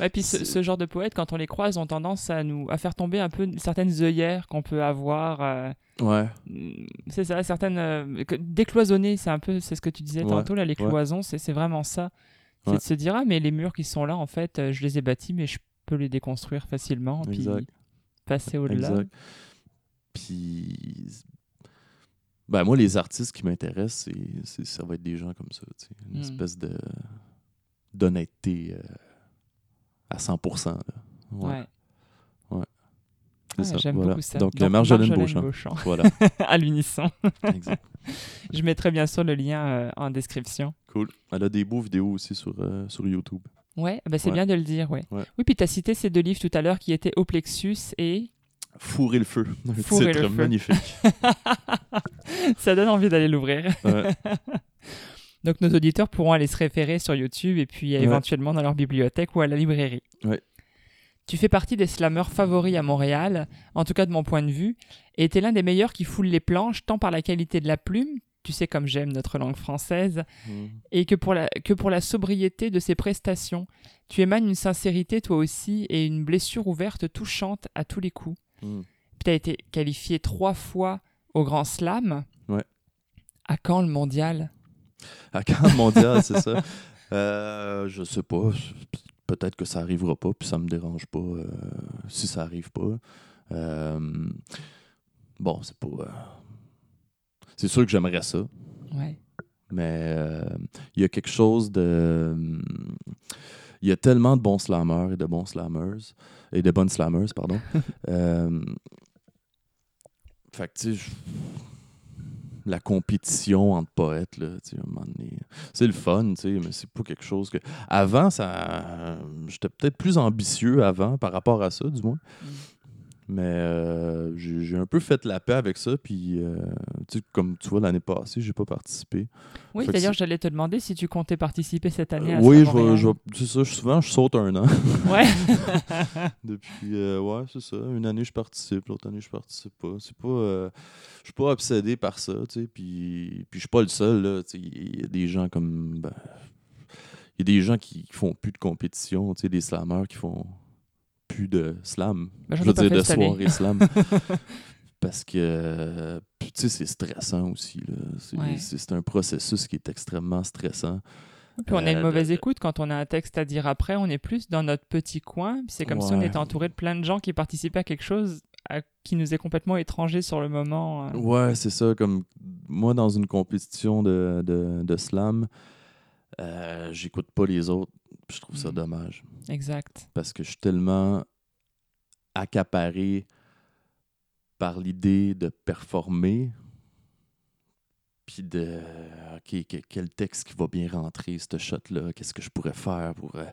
Ouais, puis ce, genre de poètes, quand on les croise, ont tendance à nous à faire tomber un peu certaines œillères qu'on peut avoir. euh, Ouais, mm, c'est ça, certaines euh, décloisonner, c'est un peu, c'est ce que tu disais Ouais, tantôt là, les ouais. cloisons, c'est c'est vraiment ça. C'est Ouais. de se dire ah mais les murs qui sont là, en fait, euh, je les ai bâtis, mais je peux les déconstruire facilement, puis Exact. passer au-delà. Puis, ben moi, les artistes qui m'intéressent, ça va être des gens comme ça. tu sais, Une Mm. espèce de d'honnêteté euh, à 100%. là. Ouais. Ah, ça, J'aime voilà. beaucoup ça. Donc, euh, Marjolaine Beauchamp. Beauchamp. Voilà, à l'unisson. exact. Je mettrai bien sûr le lien euh, en description. Cool. Elle a des beaux vidéos aussi sur, euh, sur YouTube. Ouais, bah c'est Ouais. bien de le dire, ouais. Ouais. Oui, puis tu as cité ces deux livres tout à l'heure qui étaient Au Plexus et Fourrer le feu. Fourrer le feu. magnifique. ça donne envie d'aller l'ouvrir. Ouais. Donc nos auditeurs pourront aller se référer sur YouTube et puis Ouais. éventuellement dans leur bibliothèque ou à la librairie. Ouais. Tu fais partie des slammeurs favoris à Montréal, en tout cas de mon point de vue, et tu es l'un des meilleurs qui foule les planches tant par la qualité de la plume, tu sais comme j'aime notre langue française, Mm. et que pour, la, que pour la sobriété de ses prestations. Tu émanes une sincérité toi aussi et une blessure ouverte touchante à tous les coups. Mm. Tu as été qualifié trois fois au Grand Slam. Ouais. À quand le mondial? À quand le mondial, c'est ça? Euh, je sais pas. Peut-être que ça arrivera pas, puis ça me dérange pas euh, si ça arrive pas. Euh, bon, c'est pas. euh, c'est sûr que j'aimerais ça, Ouais. mais il y a quelque chose de. Il y a tellement de bons slammers et de bons slammers, et de bonnes slammers, pardon. Fait que, tu sais, la compétition entre poètes, un moment donné, c'est le fun, tu sais, mais c'est pas quelque chose que... Avant, ça... J'étais peut-être plus ambitieux avant, par rapport à ça, du moins. Mais euh, j'ai un peu fait la paix avec ça. Puis, euh, tu sais, comme tu vois, l'année passée, j'ai pas participé. Oui, d'ailleurs, j'allais te demander si tu comptais participer cette année à Euh, oui, Slam je c'est ça. je- Souvent, je saute un an. Ouais. Depuis, euh, ouais, c'est ça. Une année, je participe, l'autre année, je participe pas. C'est pas. euh, je suis pas obsédé par ça, tu sais. Puis, puis je suis pas le seul. Il y a des gens comme. ben, il y a des gens qui font plus de compétition, tu sais, des slammeurs qui font plus de slam. Ben, je veux dire, de soirée slam. Parce que, tu sais, c'est stressant aussi. C'est Ouais. un processus qui est extrêmement stressant. Puis on a une Euh, mauvaise de- écoute quand on a un texte à dire après, on est plus dans notre petit coin. C'est comme si on était entouré de plein de gens qui participaient à quelque chose à- qui nous est complètement étranger sur le moment. euh. Ouais, c'est ça. Comme moi, dans une compétition de, de, de slam, euh, j'écoute pas les autres. Je trouve ça Mhm. dommage. Exact. Parce que je suis tellement accaparé par l'idée de performer. Puis de, OK, que- quel texte qui va bien rentrer, ce shot-là, qu'est-ce que je pourrais faire pour. euh,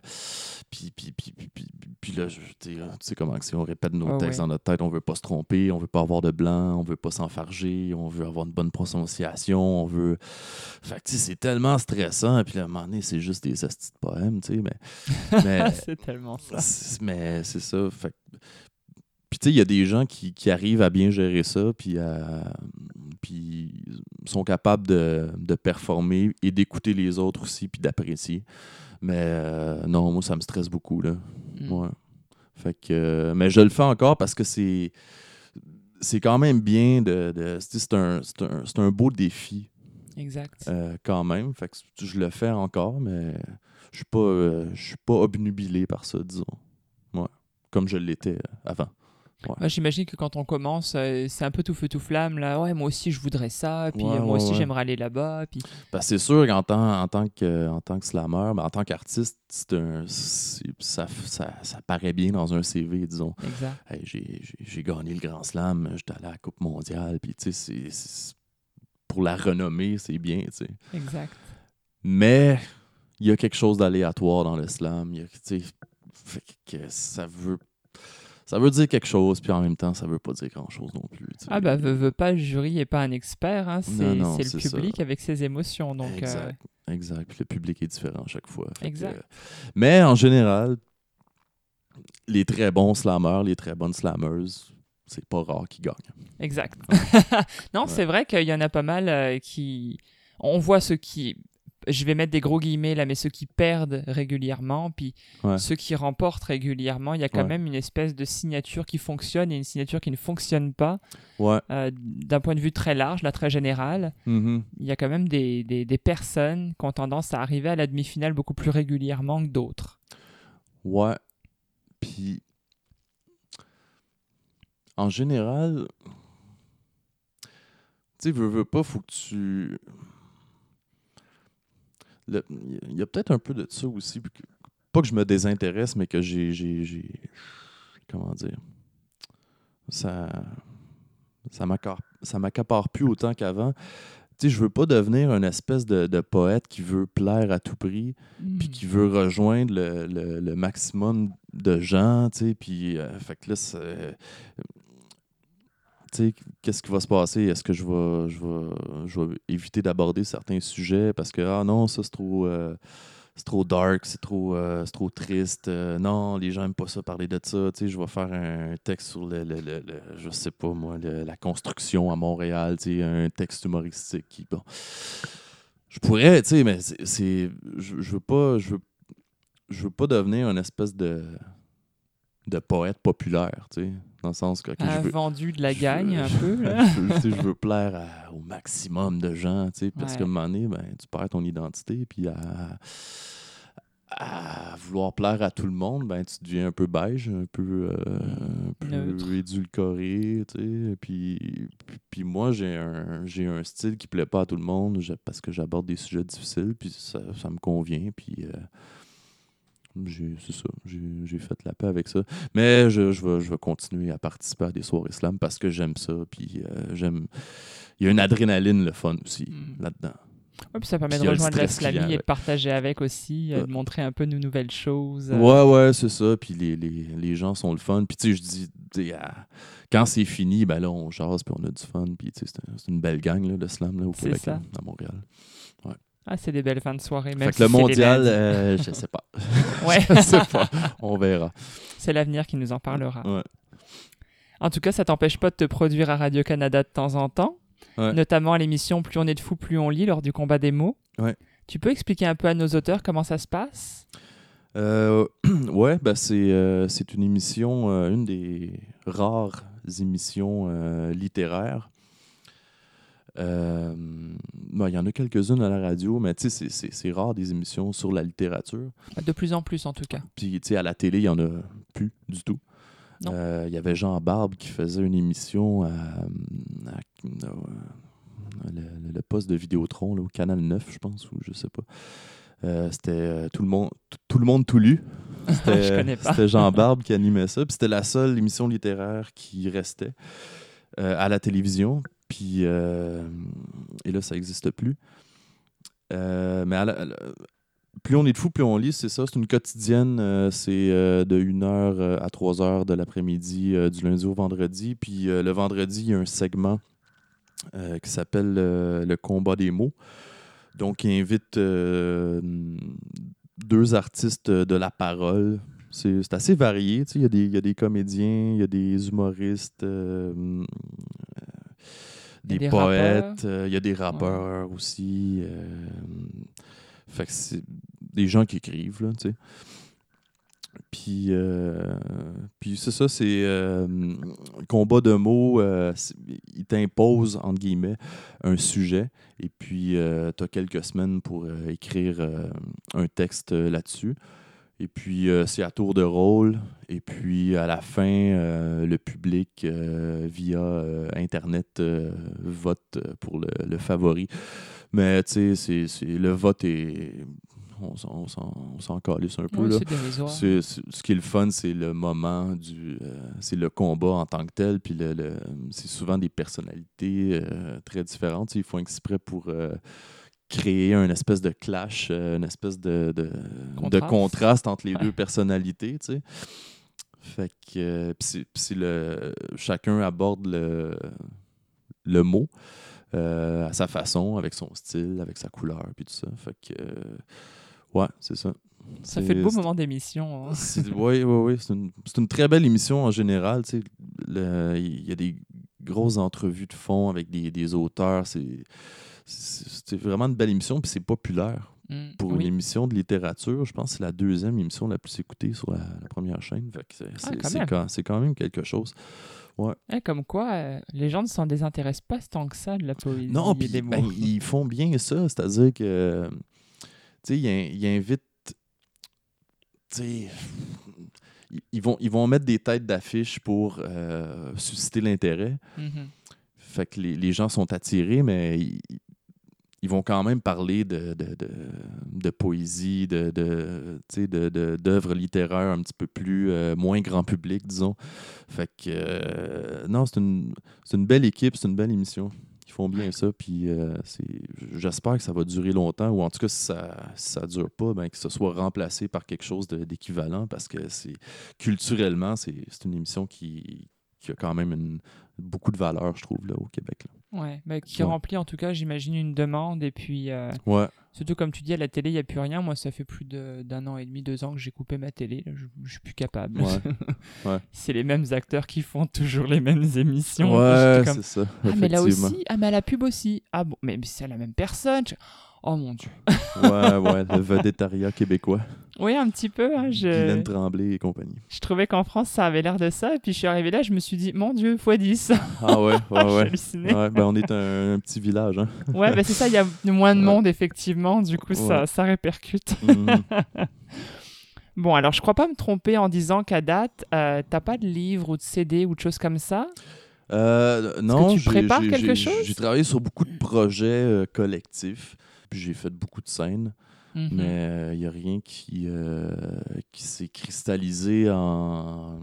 puis, puis, puis, puis, puis, puis là, je, tu sais, tu sais comment c'est, on répète nos Ah textes ouais. dans notre tête, on veut pas se tromper, on veut pas avoir de blanc, on veut pas s'enfarger, on veut avoir une bonne prononciation, on veut. Fait que, c'est tellement stressant, puis là, à un moment donné, c'est juste des astis de poèmes, tu sais, mais. mais c'est tellement ça. Mais c'est ça. Fait que- Puis tu sais, il y a des gens qui, qui arrivent à bien gérer ça, puis, à- puis sont capables de, de performer et d'écouter les autres aussi, puis d'apprécier. Mais euh, non, moi, ça me stresse beaucoup, là. Mm. Ouais. Fait que, mais je le fais encore parce que c'est c'est quand même bien de... de- c'est un, un, beau défi Exact. euh, quand même. Fait que je le fais encore, mais je suis pas, euh, je suis pas obnubilé par ça, disons. Ouais. Comme je l'étais euh, avant. J'imagine que quand on commence, euh, c'est un peu tout feu tout flamme. Là, ouais, moi aussi, je voudrais ça. Puis Ouais, euh, moi ouais, aussi, j'aimerais aller là-bas. Puis que c'est sûr qu'en tant, en tant que en tant que slammer, ben, en tant qu'artiste, c'est un- c'est- ça, ça, ça paraît bien dans un CV, disons. exact. Hey, j'ai, gagné le Grand Slam, j'étais allé à la Coupe mondiale, puis tu sais, pour la renommée, c'est bien, tu sais. Exact. Mais il y a quelque chose d'aléatoire dans le slam. Il y a, fait que ça veut, ça veut dire quelque chose, puis en même temps, ça veut pas dire grand-chose non plus. Ah bah, veux, veux pas, le jury est pas un expert. hein, C'est le ça. public avec ses émotions. Donc, euh, exact, exact. Puis le public est différent à chaque fois. Que, Exact. mais en général, les très bons slammers, les très bonnes slammeuses, c'est pas rare qu'ils gagnent. Exact. non, c'est vrai qu'il y en a pas mal euh, qui. On voit ceux qui. Je vais mettre des gros guillemets là, mais ceux qui perdent régulièrement, puis Ouais. ceux qui remportent régulièrement, il y a quand Ouais. même une espèce de signature qui fonctionne et une signature qui ne fonctionne pas. Ouais. Euh, D'un point de vue très large, là, très général, Mhm. il y a quand même des, des, des personnes qui ont tendance à arriver à la demi-finale beaucoup plus régulièrement que d'autres. Ouais. Puis, en général, tu sais, veux, veux pas, faut que tu. Il y a peut-être un peu de ça aussi. que- Pas que je me désintéresse, mais que j'ai. Comment dire Ça. Ça m'accapare plus autant qu'avant. Tu sais, je veux pas devenir une espèce de, de poète qui veut plaire à tout prix puis Hmm. qui veut rejoindre le, le- le maximum de gens, tu sais, puis euh, fait que là, qu'est-ce qui va se passer? Est-ce que je vais, je vais, éviter d'aborder certains sujets parce que, ah non, ça c'est trop, euh, trop dark, c'est trop, euh, c'est trop triste, euh, non, les gens n'aiment pas ça, parler de ça, je vais faire un texte sur le, le- le- je sais pas moi, la construction à Montréal, un texte humoristique qui, bon, je pourrais, tu sais, mais c'est- je, je veux pas, je veux, je veux pas devenir une espèce de, de poète populaire, tu sais, dans le sens que ok, A je veux, vendu de la gagne un peu. là. je, veux- tu sais, je veux plaire à- au maximum de gens, tu sais, parce Ouais. qu'à un moment donné, ben, tu perds ton identité, puis à, à vouloir plaire à tout le monde, ben, tu deviens un peu beige, un peu, euh, édulcoré, tu sais, puis, puis, moi, j'ai un, j'ai un style qui plaît pas à tout le monde, parce que j'aborde des sujets difficiles, puis ça, ça me convient, puis... euh, c'est ça, j'ai j'ai fait la paix avec ça. Mais je, je, vais, je vais continuer à participer à des soirées slam parce que j'aime ça. Puis euh, j'aime. Il y a une adrénaline, le fun aussi, Mm. là-dedans. Ouais, puis ça permet Puis de le rejoindre la slamie et de partager avec aussi, euh, Ouais. de montrer un peu nos nouvelles choses. euh. Ouais, ouais, c'est ça. Puis les, les, les gens sont le fun. Puis tu sais, je dis quand c'est fini, ben là, on jase puis on a du fun. Puis tu sais, c'est un- c'est une belle gang là, de slam là, au Québec, là, à Montréal. Ah, c'est des belles fins de soirée. Même fait que si le mondial, euh, je sais pas. Ouais. je sais pas. On verra. c'est l'avenir qui nous en parlera. Ouais. En tout cas, ça t'empêche pas de te produire à Radio-Canada de temps en temps, Ouais. notamment à l'émission Plus on est de fous, plus on lit lors du combat des mots. Ouais. Tu peux expliquer un peu à nos auteurs comment ça se passe? Euh, ouais, ben c'est euh, une émission, euh, une des rares émissions euh, littéraires. Euh, ben, Il y en a quelques-unes à la radio, mais tu sais, c'est- rare des émissions sur la littérature. De plus en plus, en tout cas. Puis, tu sais, à la télé, il n'y en a plus du tout. Euh, Il y avait Jean Barbe qui faisait une émission à, à- le, poste de Vidéotron, là, au Canal 9, je pense, ou je sais pas. Euh, c'était tout le monde tout- le monde tout lu. C'était Je connais pas. c'était Jean Barbe qui animait ça. Puis c'était la seule émission littéraire qui restait euh, à la télévision. Puis, euh, et là, ça n'existe plus. Euh, mais plus on est de fou, plus on lit, c'est ça. C'est une quotidienne. euh, c'est de 1h à 3h de l'après-midi, du lundi au vendredi. Puis le vendredi, il y a un segment qui s'appelle Le combat des mots. Donc, il invite deux artistes de la parole. C'est assez varié. Il y, y a des comédiens, il y a des humoristes, euh, euh, des, des poètes, euh, il y a des rappeurs aussi. euh, fait que c'est des gens qui écrivent, là, tu sais. Puis, euh, puis c'est ça, c'est euh, combat de mots. euh, il t'impose, entre guillemets, un sujet. Et puis, tu as quelques semaines pour euh, écrire euh, un texte euh, là-dessus. Et puis, euh, c'est à tour de rôle. Et puis, à la fin, euh, le public, euh, via Internet, vote pour le, le favori. Mais, tu sais, c'est- c'est- le vote est... On s'en- on s'en on s'en calisse un peu, Oui, là. ce qui est le fun, c'est le moment du. c'est le combat en tant que tel. Puis le, le- c'est souvent des personnalités très différentes. Ils font exprès pour créer un espèce de clash, euh, une espèce de, de, de Contraste. entre les Ouais. deux personnalités. tu sais. Fait que. euh, c'est le, chacun aborde le, le mot. euh, à sa façon, avec son style, avec sa couleur, puis tout ça. Fait que, euh, ouais, c'est ça. Ça fait de beaux moments d'émission. hein. oui, oui, oui. C'est une, une très belle émission en général. tu sais. Le- Il y a des grosses entrevues de fond avec des, des auteurs. C'est c'est- vraiment une belle émission. Puis c'est populaire. Mm, Pour oui. une émission de littérature, je pense que c'est la deuxième émission la plus écoutée sur la, la première chaîne. C'est Ah, quand c'est même. quand, c'est quand même quelque chose. Eh, comme quoi, euh, les gens ne s'en désintéressent pas tant que ça de la poésie Non, puis ben, ils font bien ça. C'est-à-dire que, tu sais, ils, in- ils invitent, tu sais, ils- vont, ils vont mettre des têtes d'affiche pour euh, susciter l'intérêt. Mhm. Fait que les, les gens sont attirés, mais ils, ils vont quand même parler de, de, de, de poésie, d'œuvres littéraires un petit peu plus, euh, moins grand public, disons. Fait que, euh, non, c'est une, une belle équipe, c'est une belle émission. Ils font bien ça, puis euh, j'espère que ça va durer longtemps, ou en tout cas, si ça ça dure pas, ben, que ce soit remplacé par quelque chose d'équivalent, parce que c'est culturellement, c'est, c'est une émission qui, qui a quand même une- beaucoup de valeur, je trouve, là, au Québec. là. Ouais, qui Ouais. remplit en tout cas, j'imagine, une demande. Et puis, euh, Ouais. surtout comme tu dis, à la télé, il n'y a plus rien. Moi, ça fait plus de- d'un an et demi, deux ans que j'ai coupé ma télé. là. Je ne suis plus capable. Ouais. Ouais. C'est les mêmes acteurs qui font toujours les mêmes émissions. Ouais, comme, c'est ça. Ah, mais là aussi, ah, mais à la pub aussi. Ah bon, mais c'est la même personne. Je- Oh mon dieu. ouais, ouais, le vedettariat québécois. Oui, un petit peu. hein, je... Guylaine Tremblay et compagnie. je trouvais qu'en France, ça avait l'air de ça. Et puis je suis arrivé là, je me suis dit, mon dieu, x 10. Ah ouais, ouais, ouais. halluciné. Ouais, ben on est un, un petit village, hein. Ouais, bah c'est ça, il y a moins de monde, effectivement. Du coup, ça, Ouais. ça répercute. Mhm. Bon, alors je crois pas me tromper en disant qu'à date, euh, t'as pas de livre ou de CD ou de choses comme ça? Euh, non, tu j'ai- prépares j'ai- quelque j'ai- chose? J'ai travaillé sur beaucoup de projets euh, collectifs, puis j'ai fait beaucoup de scènes, Mhm. mais il n'y a rien qui, euh, qui s'est cristallisé en,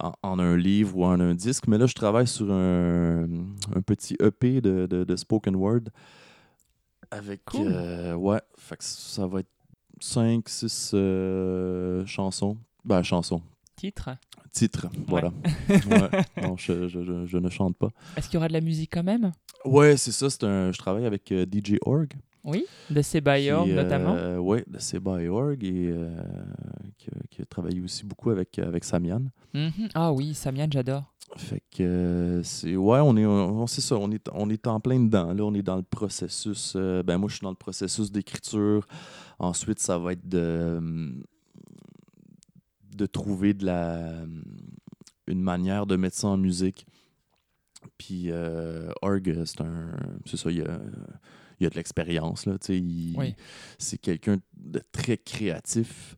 en, en un livre ou en un disque. Mais là, je travaille sur un, un petit EP de, de, de spoken word avec. Cool. euh, ouais, fait que ça va être 5, 6 chansons. Ben, chansons. Titre Titre, voilà. Ouais. Non, je, je- je- je ne chante pas. Est-ce qu'il y aura de la musique quand même? Ouais, c'est ça. C'est un, je travaille avec euh, DJ Org. Oui. De Sebayor qui, euh, notamment. ouais, de Seba et euh, qui, a- qui a travaillé aussi beaucoup avec, avec Samian. Mhm. Ah oui, Samian, j'adore. Fait que c'est ouais, on est on, c'est ça, on est on est en plein dedans là, on est dans le processus ben moi je suis dans le processus d'écriture. Ensuite, ça va être de hum, de trouver de la une manière de mettre ça en musique. Puis euh, Org, c'est un c'est ça, il y a il a de l'expérience là, il- Oui. c'est quelqu'un de très créatif.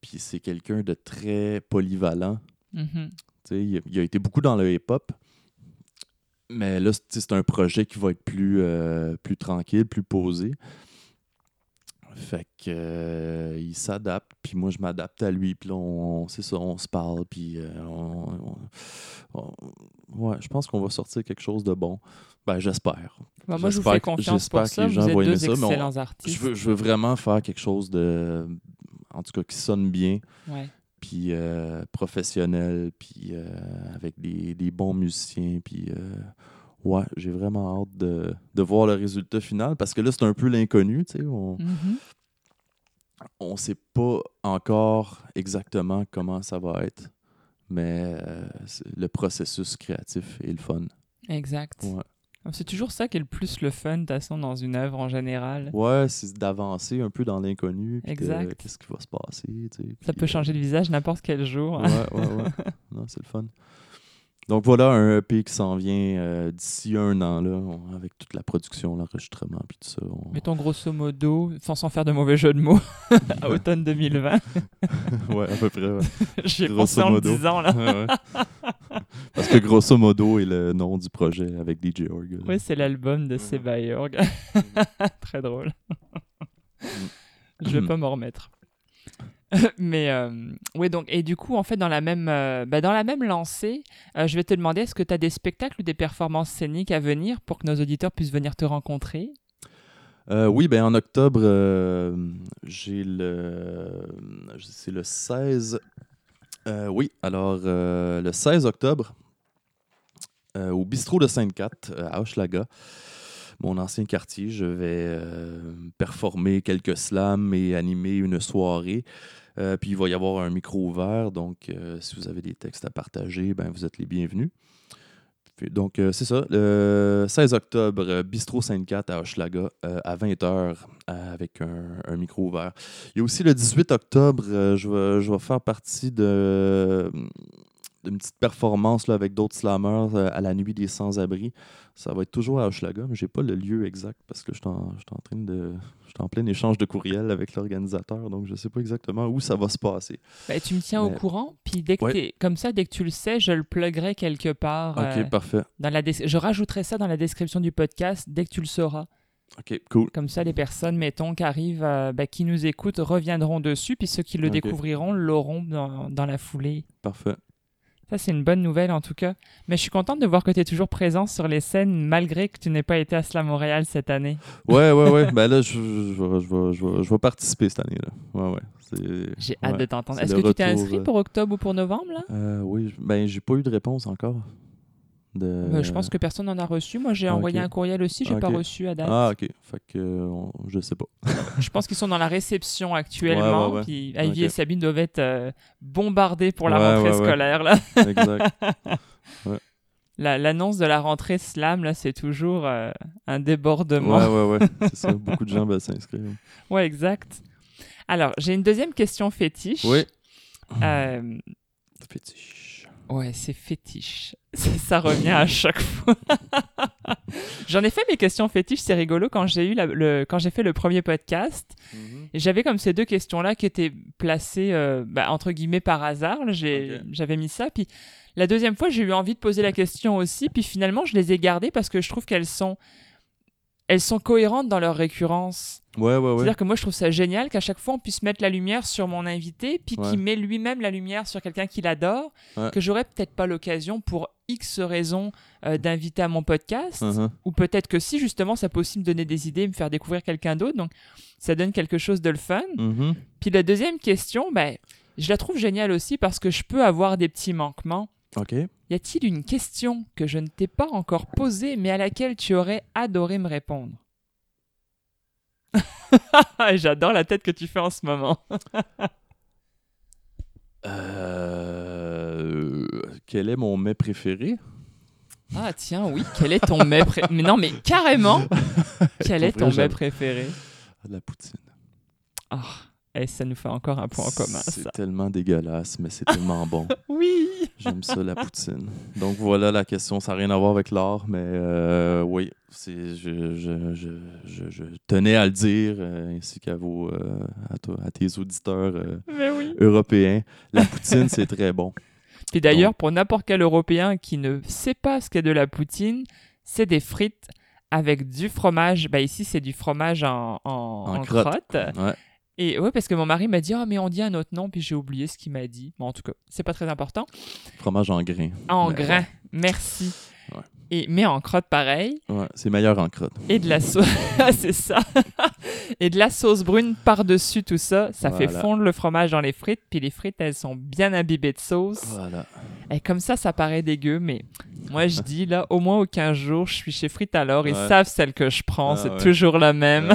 Puis c'est quelqu'un de très polyvalent. Mhm. Sais, il, a, il a été beaucoup dans le hip-hop. Mais là, c'est un projet qui va être plus, euh, plus tranquille, plus posé. Fait que euh, il s'adapte, puis moi je m'adapte à lui, puis là on, c'est ça, on se parle, puis euh, on, on- on- ouais, je pense qu'on va sortir quelque chose de bon. Ben j'espère. Bah, moi, je vous fais que- confiance j'espère pour que ça. les Vous gens êtes vont aimer deux ça, on- Je veux, je veux vraiment faire quelque chose de, en tout cas qui sonne bien, Ouais. puis euh, professionnel, puis euh, avec des, des bons musiciens, puis euh, ouais, j'ai vraiment hâte de, de voir le résultat final parce que là c'est un peu l'inconnu, tu sais, on Mhm. on sait pas encore exactement comment ça va être, mais euh, c'est- le processus créatif est le fun. Exact. Ouais, C'est toujours ça qui est le plus le fun, de toute façon, dans une œuvre en général. ouais c'est d'avancer un peu dans l'inconnu, Exact. qu'est-ce qui va se passer, tu sais. Ça peut changer de visage n'importe quel jour. Ouais, ouais, ouais. Non, c'est le fun. Donc voilà un EP qui s'en vient euh, d'ici un an, là, on- avec toute la production, l'enregistrement, puis tout ça. on- Mettons grosso modo, sans, sans faire de mauvais jeu de mots, à automne 2020. ouais, à peu près. ouais. J'y ai Grosso pensé en le modo. disant, là. Ouais. Parce que grosso modo est le nom du projet avec DJ Org. Oui, c'est l'album de Mhm. Sebayorg. Très drôle. Je vais pas m'en remettre. Mais euh, oui, donc, et du coup, en fait, dans la même, euh, bah, dans la même lancée, euh, je vais te demander est-ce que tu as des spectacles ou des performances scéniques à venir pour que nos auditeurs puissent venir te rencontrer? Euh, oui, ben en octobre, j'ai le. C'est le 16. Euh, oui, alors le 16 octobre, au bistrot de Sainte-Cat, à Hochelaga, mon ancien quartier, je vais performer quelques slams et animer une soirée. Euh, puis il va y avoir un micro ouvert, donc euh, si vous avez des textes à partager, ben, vous êtes les bienvenus. Donc, euh, c'est ça. Le 16 octobre, Bistrot Sainte-Cat à Hochelaga à 20h avec un, micro ouvert. Il y a aussi le 18 octobre, je vais faire partie de d'une petite performance là, avec d'autres slammers euh, à la nuit des sans-abri. Ça va être toujours à Hochelaga, mais je n'ai pas le lieu exact parce que je suis en, en train de. Je suis en plein échange de courriel avec l'organisateur, donc je ne sais pas exactement où ça va se passer. Bah, Tu me tiens au courant, puis dès que Ouais. t'es- comme ça, dès que tu le sais, je le pluguerai quelque part. Ok, euh, parfait. dans la Je rajouterai ça dans la description du podcast dès que tu le sauras. Ok, cool. Comme ça, les personnes, mettons, qui arrivent, euh, bah, qui nous écoutent, reviendront dessus, puis ceux qui le découvriront l'auront dans, dans la foulée. Parfait. Ça, c'est une bonne nouvelle en tout cas. Mais je suis contente de voir que tu es toujours présent sur les scènes malgré que tu n'aies pas été à Slam Montréal cette année. Ouais, ouais, ouais. ben là, je, je, je vais- je vais- participer cette année. là. Ouais, ouais. J'ai hâte ouais. de t'entendre. Est-ce que tu t'es inscrit euh, pour octobre ou pour novembre là? Euh, oui, ben j'ai pas eu de réponse encore. De... Euh, Je pense que personne n'en a reçu. Moi, j'ai ah, envoyé un courriel aussi, j'ai pas Ok. reçu à date. Ah, ok. Fait que euh, je sais pas. Je pense qu'ils sont dans la réception actuellement. Ouais, ouais, ouais. Puis Ivy et Sabine doivent être euh, bombardés pour la rentrée scolaire. Là. Exact. La- L'annonce de la rentrée Slam, là, c'est toujours euh, un débordement. ouais, ouais, ouais. C'est ça. Beaucoup de gens veulent s'inscrire. Ouais, exact. Alors, j'ai une deuxième question fétiche. Oui. Euh, Fétiche. Ouais, c'est fétiche. Ça, ça revient à chaque fois. J'en ai fait mes questions fétiches, c'est rigolo. Quand j'ai eu la- le, quand j'ai fait le premier podcast, et j'avais comme ces deux questions-là qui étaient placées euh, bah, entre guillemets par hasard. J'avais mis ça. Puis la deuxième fois, j'ai eu envie de poser la question aussi. Puis finalement, je les ai gardées parce que je trouve qu'elles sont, elles sont cohérentes dans leur récurrence. Ouais, ouais, ouais. C'est-à-dire que moi, je trouve ça génial qu'à chaque fois, on puisse mettre la lumière sur mon invité, puis qu'il met lui-même la lumière sur quelqu'un qu'il adore, que j'aurais peut-être pas l'occasion pour X raisons euh, d'inviter à mon podcast. Uh-huh. Ou peut-être que si, justement, ça peut aussi me donner des idées, me faire découvrir quelqu'un d'autre. Donc, ça donne quelque chose de le fun. Mhm. Puis la deuxième question, ben, Je la trouve géniale aussi parce que je peux avoir des petits manquements. Y a-t-il une question que je ne t'ai pas encore posée mais à laquelle tu aurais adoré me répondre? J'adore la tête que tu fais en ce moment. Euh, Quel est mon mets préféré? Ah tiens, oui, quel est ton mets préféré Mais non, mais carrément Quel est ton mets préféré? La poutine. Ah, et ça nous fait encore un point en commun, C'est tellement dégueulasse, mais c'est tellement bon. Oui J'aime ça, la poutine. Donc voilà la question. Ça n'a rien à voir avec l'art, mais euh, oui, c'est, je, je, je, je, je tenais à le dire, euh, ainsi qu'à vos, euh, à, toi- à tes auditeurs Mais oui européens. La poutine, c'est très bon. Et d'ailleurs, pour n'importe quel Européen qui ne sait pas ce qu'est de la poutine, c'est des frites avec du fromage. Bah ici, c'est du fromage en, en, en crotte. crotte. Ouais. Et ouais, parce que mon mari m'a dit, ah, mais on dit un autre nom, puis j'ai oublié ce qu'il m'a dit. Bon, en tout cas, c'est pas très important. Fromage en grains. En grain, merci. Et, mais en crotte pareil. Ouais, c'est meilleur en crotte. Et de la sauce. Ah, c'est ça. et de la sauce brune par-dessus tout ça. Ça fait fondre le fromage dans les frites. Puis les frites, elles sont bien imbibées de sauce. Voilà. Et comme ça, ça paraît dégueu. Mais moi, je dis, là, au moins aux 15 jours, je suis chez Frites alors. Ils Ouais. savent celle que je prends. Ah, c'est ouais. toujours la même.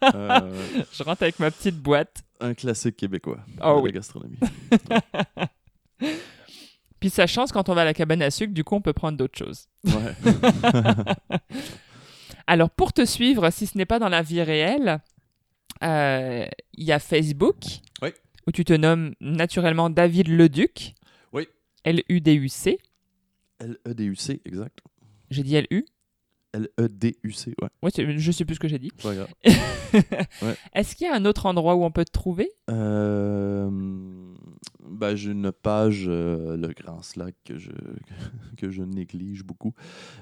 Ah ouais. Je rentre avec ma petite boîte. Un classique québécois de oui. la gastronomie. Puis ça chance quand on va à la cabane à sucre. Du coup, on peut prendre d'autres choses. Ouais. Alors, pour te suivre, si ce n'est pas dans la vie réelle, euh, il y a Facebook, Oui. où tu te nommes naturellement David Leduc. Oui. L-U-D-U-C. L-E-D-U-C, exact. J'ai dit L-U. L-E-D-U-C, ouais. Ouais, je sais plus ce que j'ai dit. C'est pas grave. Est-ce qu'il y a un autre endroit où on peut te trouver? Euh, ben, j'ai une page, euh, le Grand Slack, que je, que je néglige beaucoup.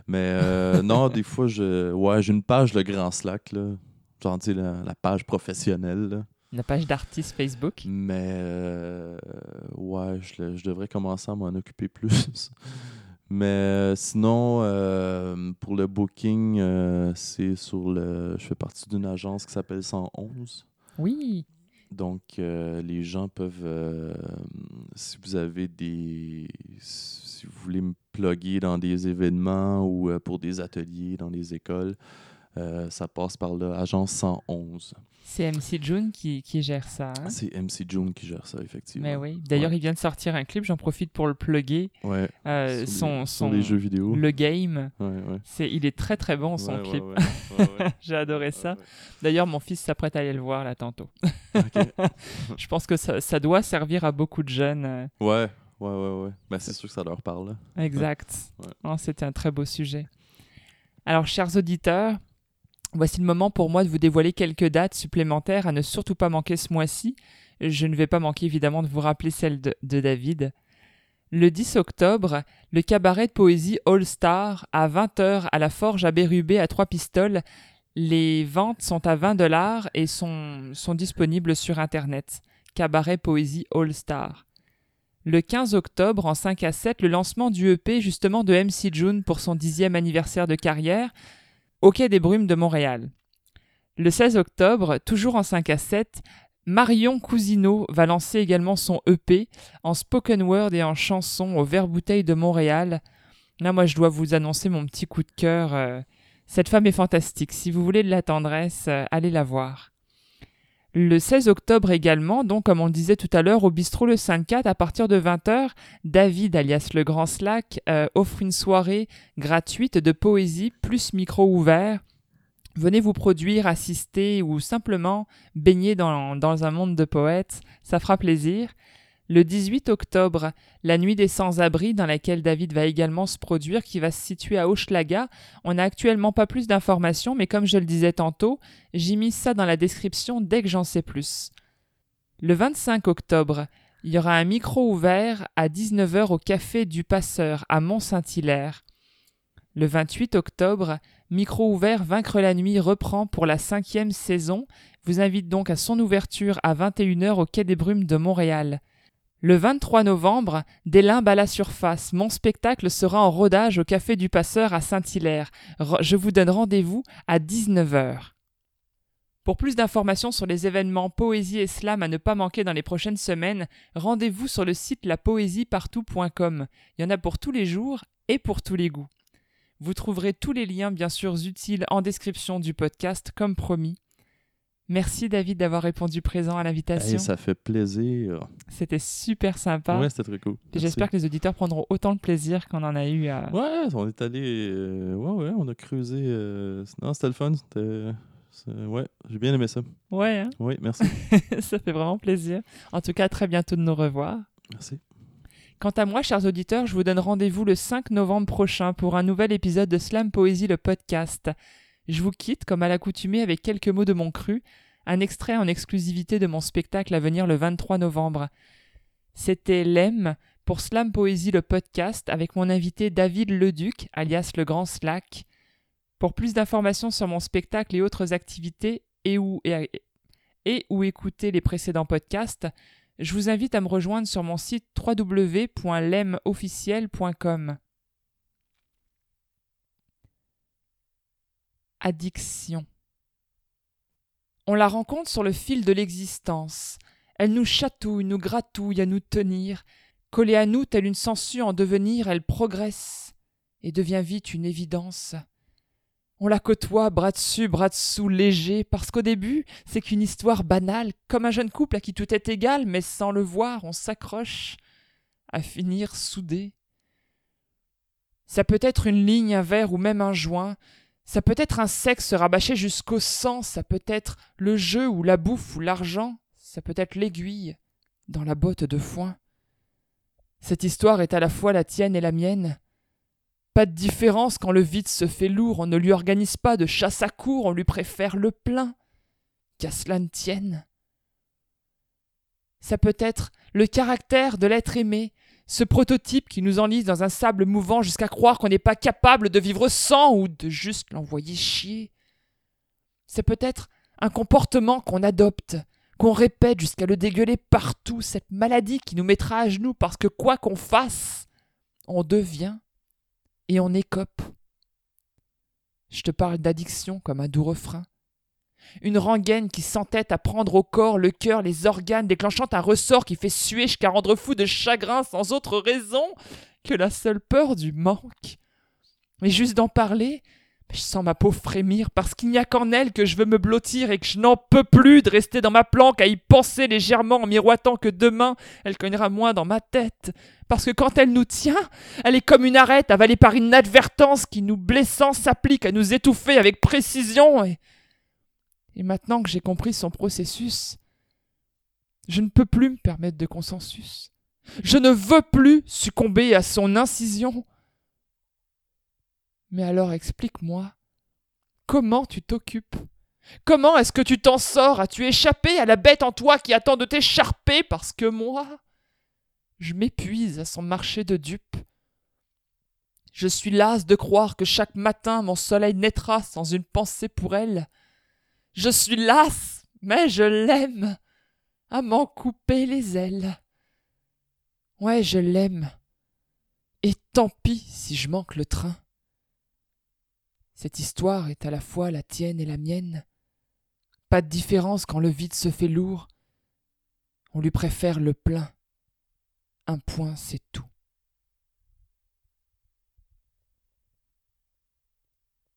Mais euh, non, des fois, je, ouais, j'ai une page, le Grand Slack, là. Genre, tu sais, la, la page professionnelle, là. La page d'artiste Facebook? Mais euh, ouais, je, je devrais commencer à m'en occuper plus. Mais euh, sinon, pour le booking, c'est sur le. Je fais partie d'une agence qui s'appelle 111. Oui. Donc, euh, les gens peuvent, euh, si vous avez des, si vous voulez me plugger dans des événements ou euh, pour des ateliers dans les écoles, euh, ça passe par l'agence 111. C'est MC June qui, qui gère ça. hein? C'est MC June qui gère ça, effectivement. Mais oui. D'ailleurs, Ouais. il vient de sortir un clip. J'en profite pour le plugger. Ouais. Euh, son, les, son, les jeux vidéo. le game. Ouais, ouais. C'est, il est très très bon son clip. J'ai adoré ça. D'ailleurs, mon fils s'apprête à aller le voir là tantôt. Je pense que ça, ça doit servir à beaucoup de jeunes. euh, Ouais, ouais, ouais, ouais. Ben, c'est sûr que ça leur parle. Exact. Ouais. Non, C'était un très beau sujet. Alors, chers auditeurs, voici le moment pour moi de vous dévoiler quelques dates supplémentaires à ne surtout pas manquer ce mois-ci. Je ne vais pas manquer évidemment de vous rappeler celle de, David. Le 10 octobre, le cabaret de poésie All Star à 20h à la Forge à Bérubé à Trois Pistoles. Les ventes sont à 20 dollars et sont, sont disponibles sur Internet. Cabaret Poésie All Star. Le 15 octobre, en 5 à 7, le lancement du EP justement de MC June pour son dixième anniversaire de carrière au Quai des Brumes de Montréal. Le 16 octobre, toujours en 5 à 7, Marion Cousineau va lancer également son EP en spoken word et en chanson au Vert Bouteille de Montréal. Là, moi, je dois vous annoncer mon petit coup de cœur. euh, Cette femme est fantastique. Si vous voulez de la tendresse, euh, allez la voir. Le 16 octobre également, donc comme on disait tout à l'heure, au bistrot Le 5-4, à partir de 20h, David, alias le Grand Slack, euh, offre une soirée gratuite de poésie plus micro ouvert. Venez vous produire, assister ou simplement baigner dans, dans un monde de poètes, ça fera plaisir. Le 18 octobre, la nuit des sans-abri dans laquelle David va également se produire, qui va se situer à Hochelaga. On n'a actuellement pas plus d'informations, mais comme je le disais tantôt, j'ai mis ça dans la description dès que j'en sais plus. Le 25 octobre, il y aura un micro ouvert à 19h au Café du Passeur à Mont-Saint-Hilaire. Le 28 octobre, Micro ouvert Vaincre la nuit reprend pour la cinquième saison, vous invite donc à son ouverture à 21h au Quai des Brumes de Montréal. Le 23 novembre, Des limbes à la surface, mon spectacle sera en rodage au Café du Passeur à Saint-Hilaire. Re- Je vous donne rendez-vous à 19h. Pour plus d'informations sur les événements poésie et slam à ne pas manquer dans les prochaines semaines, rendez-vous sur le site lapoésiepartout.com. Il y en a pour tous les jours et pour tous les goûts. Vous trouverez tous les liens bien sûr utiles en description du podcast comme promis. Merci David d'avoir répondu présent à l'invitation. Hey, ça fait plaisir. C'était super sympa. Ouais, c'était très cool. J'espère que les auditeurs prendront autant de plaisir qu'on en a eu à... Ouais, on est allé. euh, ouais, ouais, on a creusé. euh, Non, c'était le fun. C'était. Ouais, j'ai bien aimé ça. Ouais, hein? Oui, merci. ça fait vraiment plaisir. En tout cas, à très bientôt de nous revoir. merci. Quant à moi, chers auditeurs, je vous donne rendez-vous le 5 novembre prochain pour un nouvel épisode de Slam Poésie le podcast. Je vous quitte, comme à l'accoutumée, avec quelques mots de mon cru, un extrait en exclusivité de mon spectacle à venir le 23 novembre. C'était Lem pour Slam Poésie le podcast avec mon invité David Leduc, alias le Grand Slack. Pour plus d'informations sur mon spectacle et autres activités et où, et, écouter les précédents podcasts, je vous invite à me rejoindre sur mon site www.lemofficiel.com. Addiction. On la rencontre sur le fil de l'existence. Elle nous chatouille, nous gratouille à nous tenir. Collée à nous telle une sangsue en devenir, elle progresse et devient vite une évidence. On la côtoie, bras dessus, bras dessous, léger, parce qu'au début, c'est qu'une histoire banale, comme un jeune couple à qui tout est égal, mais sans le voir, on s'accroche à finir soudés. Ça peut être une ligne, un verre ou même un joint, ça peut être un sexe rabâché jusqu'au sang, ça peut être le jeu ou la bouffe ou l'argent, ça peut être l'aiguille dans la botte de foin. Cette histoire est à la fois la tienne et la mienne. Pas de différence quand le vide se fait lourd, on ne lui organise pas de chasse à court, on lui préfère le plein. Qu'à cela ne tienne. Ça peut être le caractère de l'être aimé, ce prototype qui nous enlise dans un sable mouvant jusqu'à croire qu'on n'est pas capable de vivre sans ou de juste l'envoyer chier. C'est peut-être un comportement qu'on adopte, qu'on répète jusqu'à le dégueuler partout, cette maladie qui nous mettra à genoux parce que quoi qu'on fasse, on devient et on écope. Je te parle d'addiction comme un doux refrain. Une rengaine qui s'entête à prendre au corps le cœur, les organes, déclenchant un ressort qui fait suer jusqu'à rendre fou de chagrin sans autre raison que la seule peur du manque. Mais juste d'en parler, je sens ma peau frémir parce qu'il n'y a qu'en elle que je veux me blottir et que je n'en peux plus de rester dans ma planque à y penser légèrement en miroitant que demain elle cognera moins dans ma tête. Parce que quand elle nous tient, elle est comme une arête avalée par une inadvertance qui, nous blessant, s'applique à nous étouffer avec précision. Et, et maintenant que j'ai compris son processus, je ne peux plus me permettre de consensus. Je ne veux plus succomber à son incision. Mais alors explique-moi, comment tu t'occupes? Comment est-ce que tu t'en sors? As-tu échappé à la bête en toi qui attend de t'écharper parce que moi, je m'épuise à son marché de dupes? Je suis lasse de croire que chaque matin mon soleil naîtra sans une pensée pour elle. Je suis lasse, mais je l'aime, à m'en couper les ailes. Ouais, je l'aime. Et tant pis si je manque le train. Cette histoire est à la fois la tienne et la mienne. Pas de différence quand le vide se fait lourd. On lui préfère le plein. Un point, c'est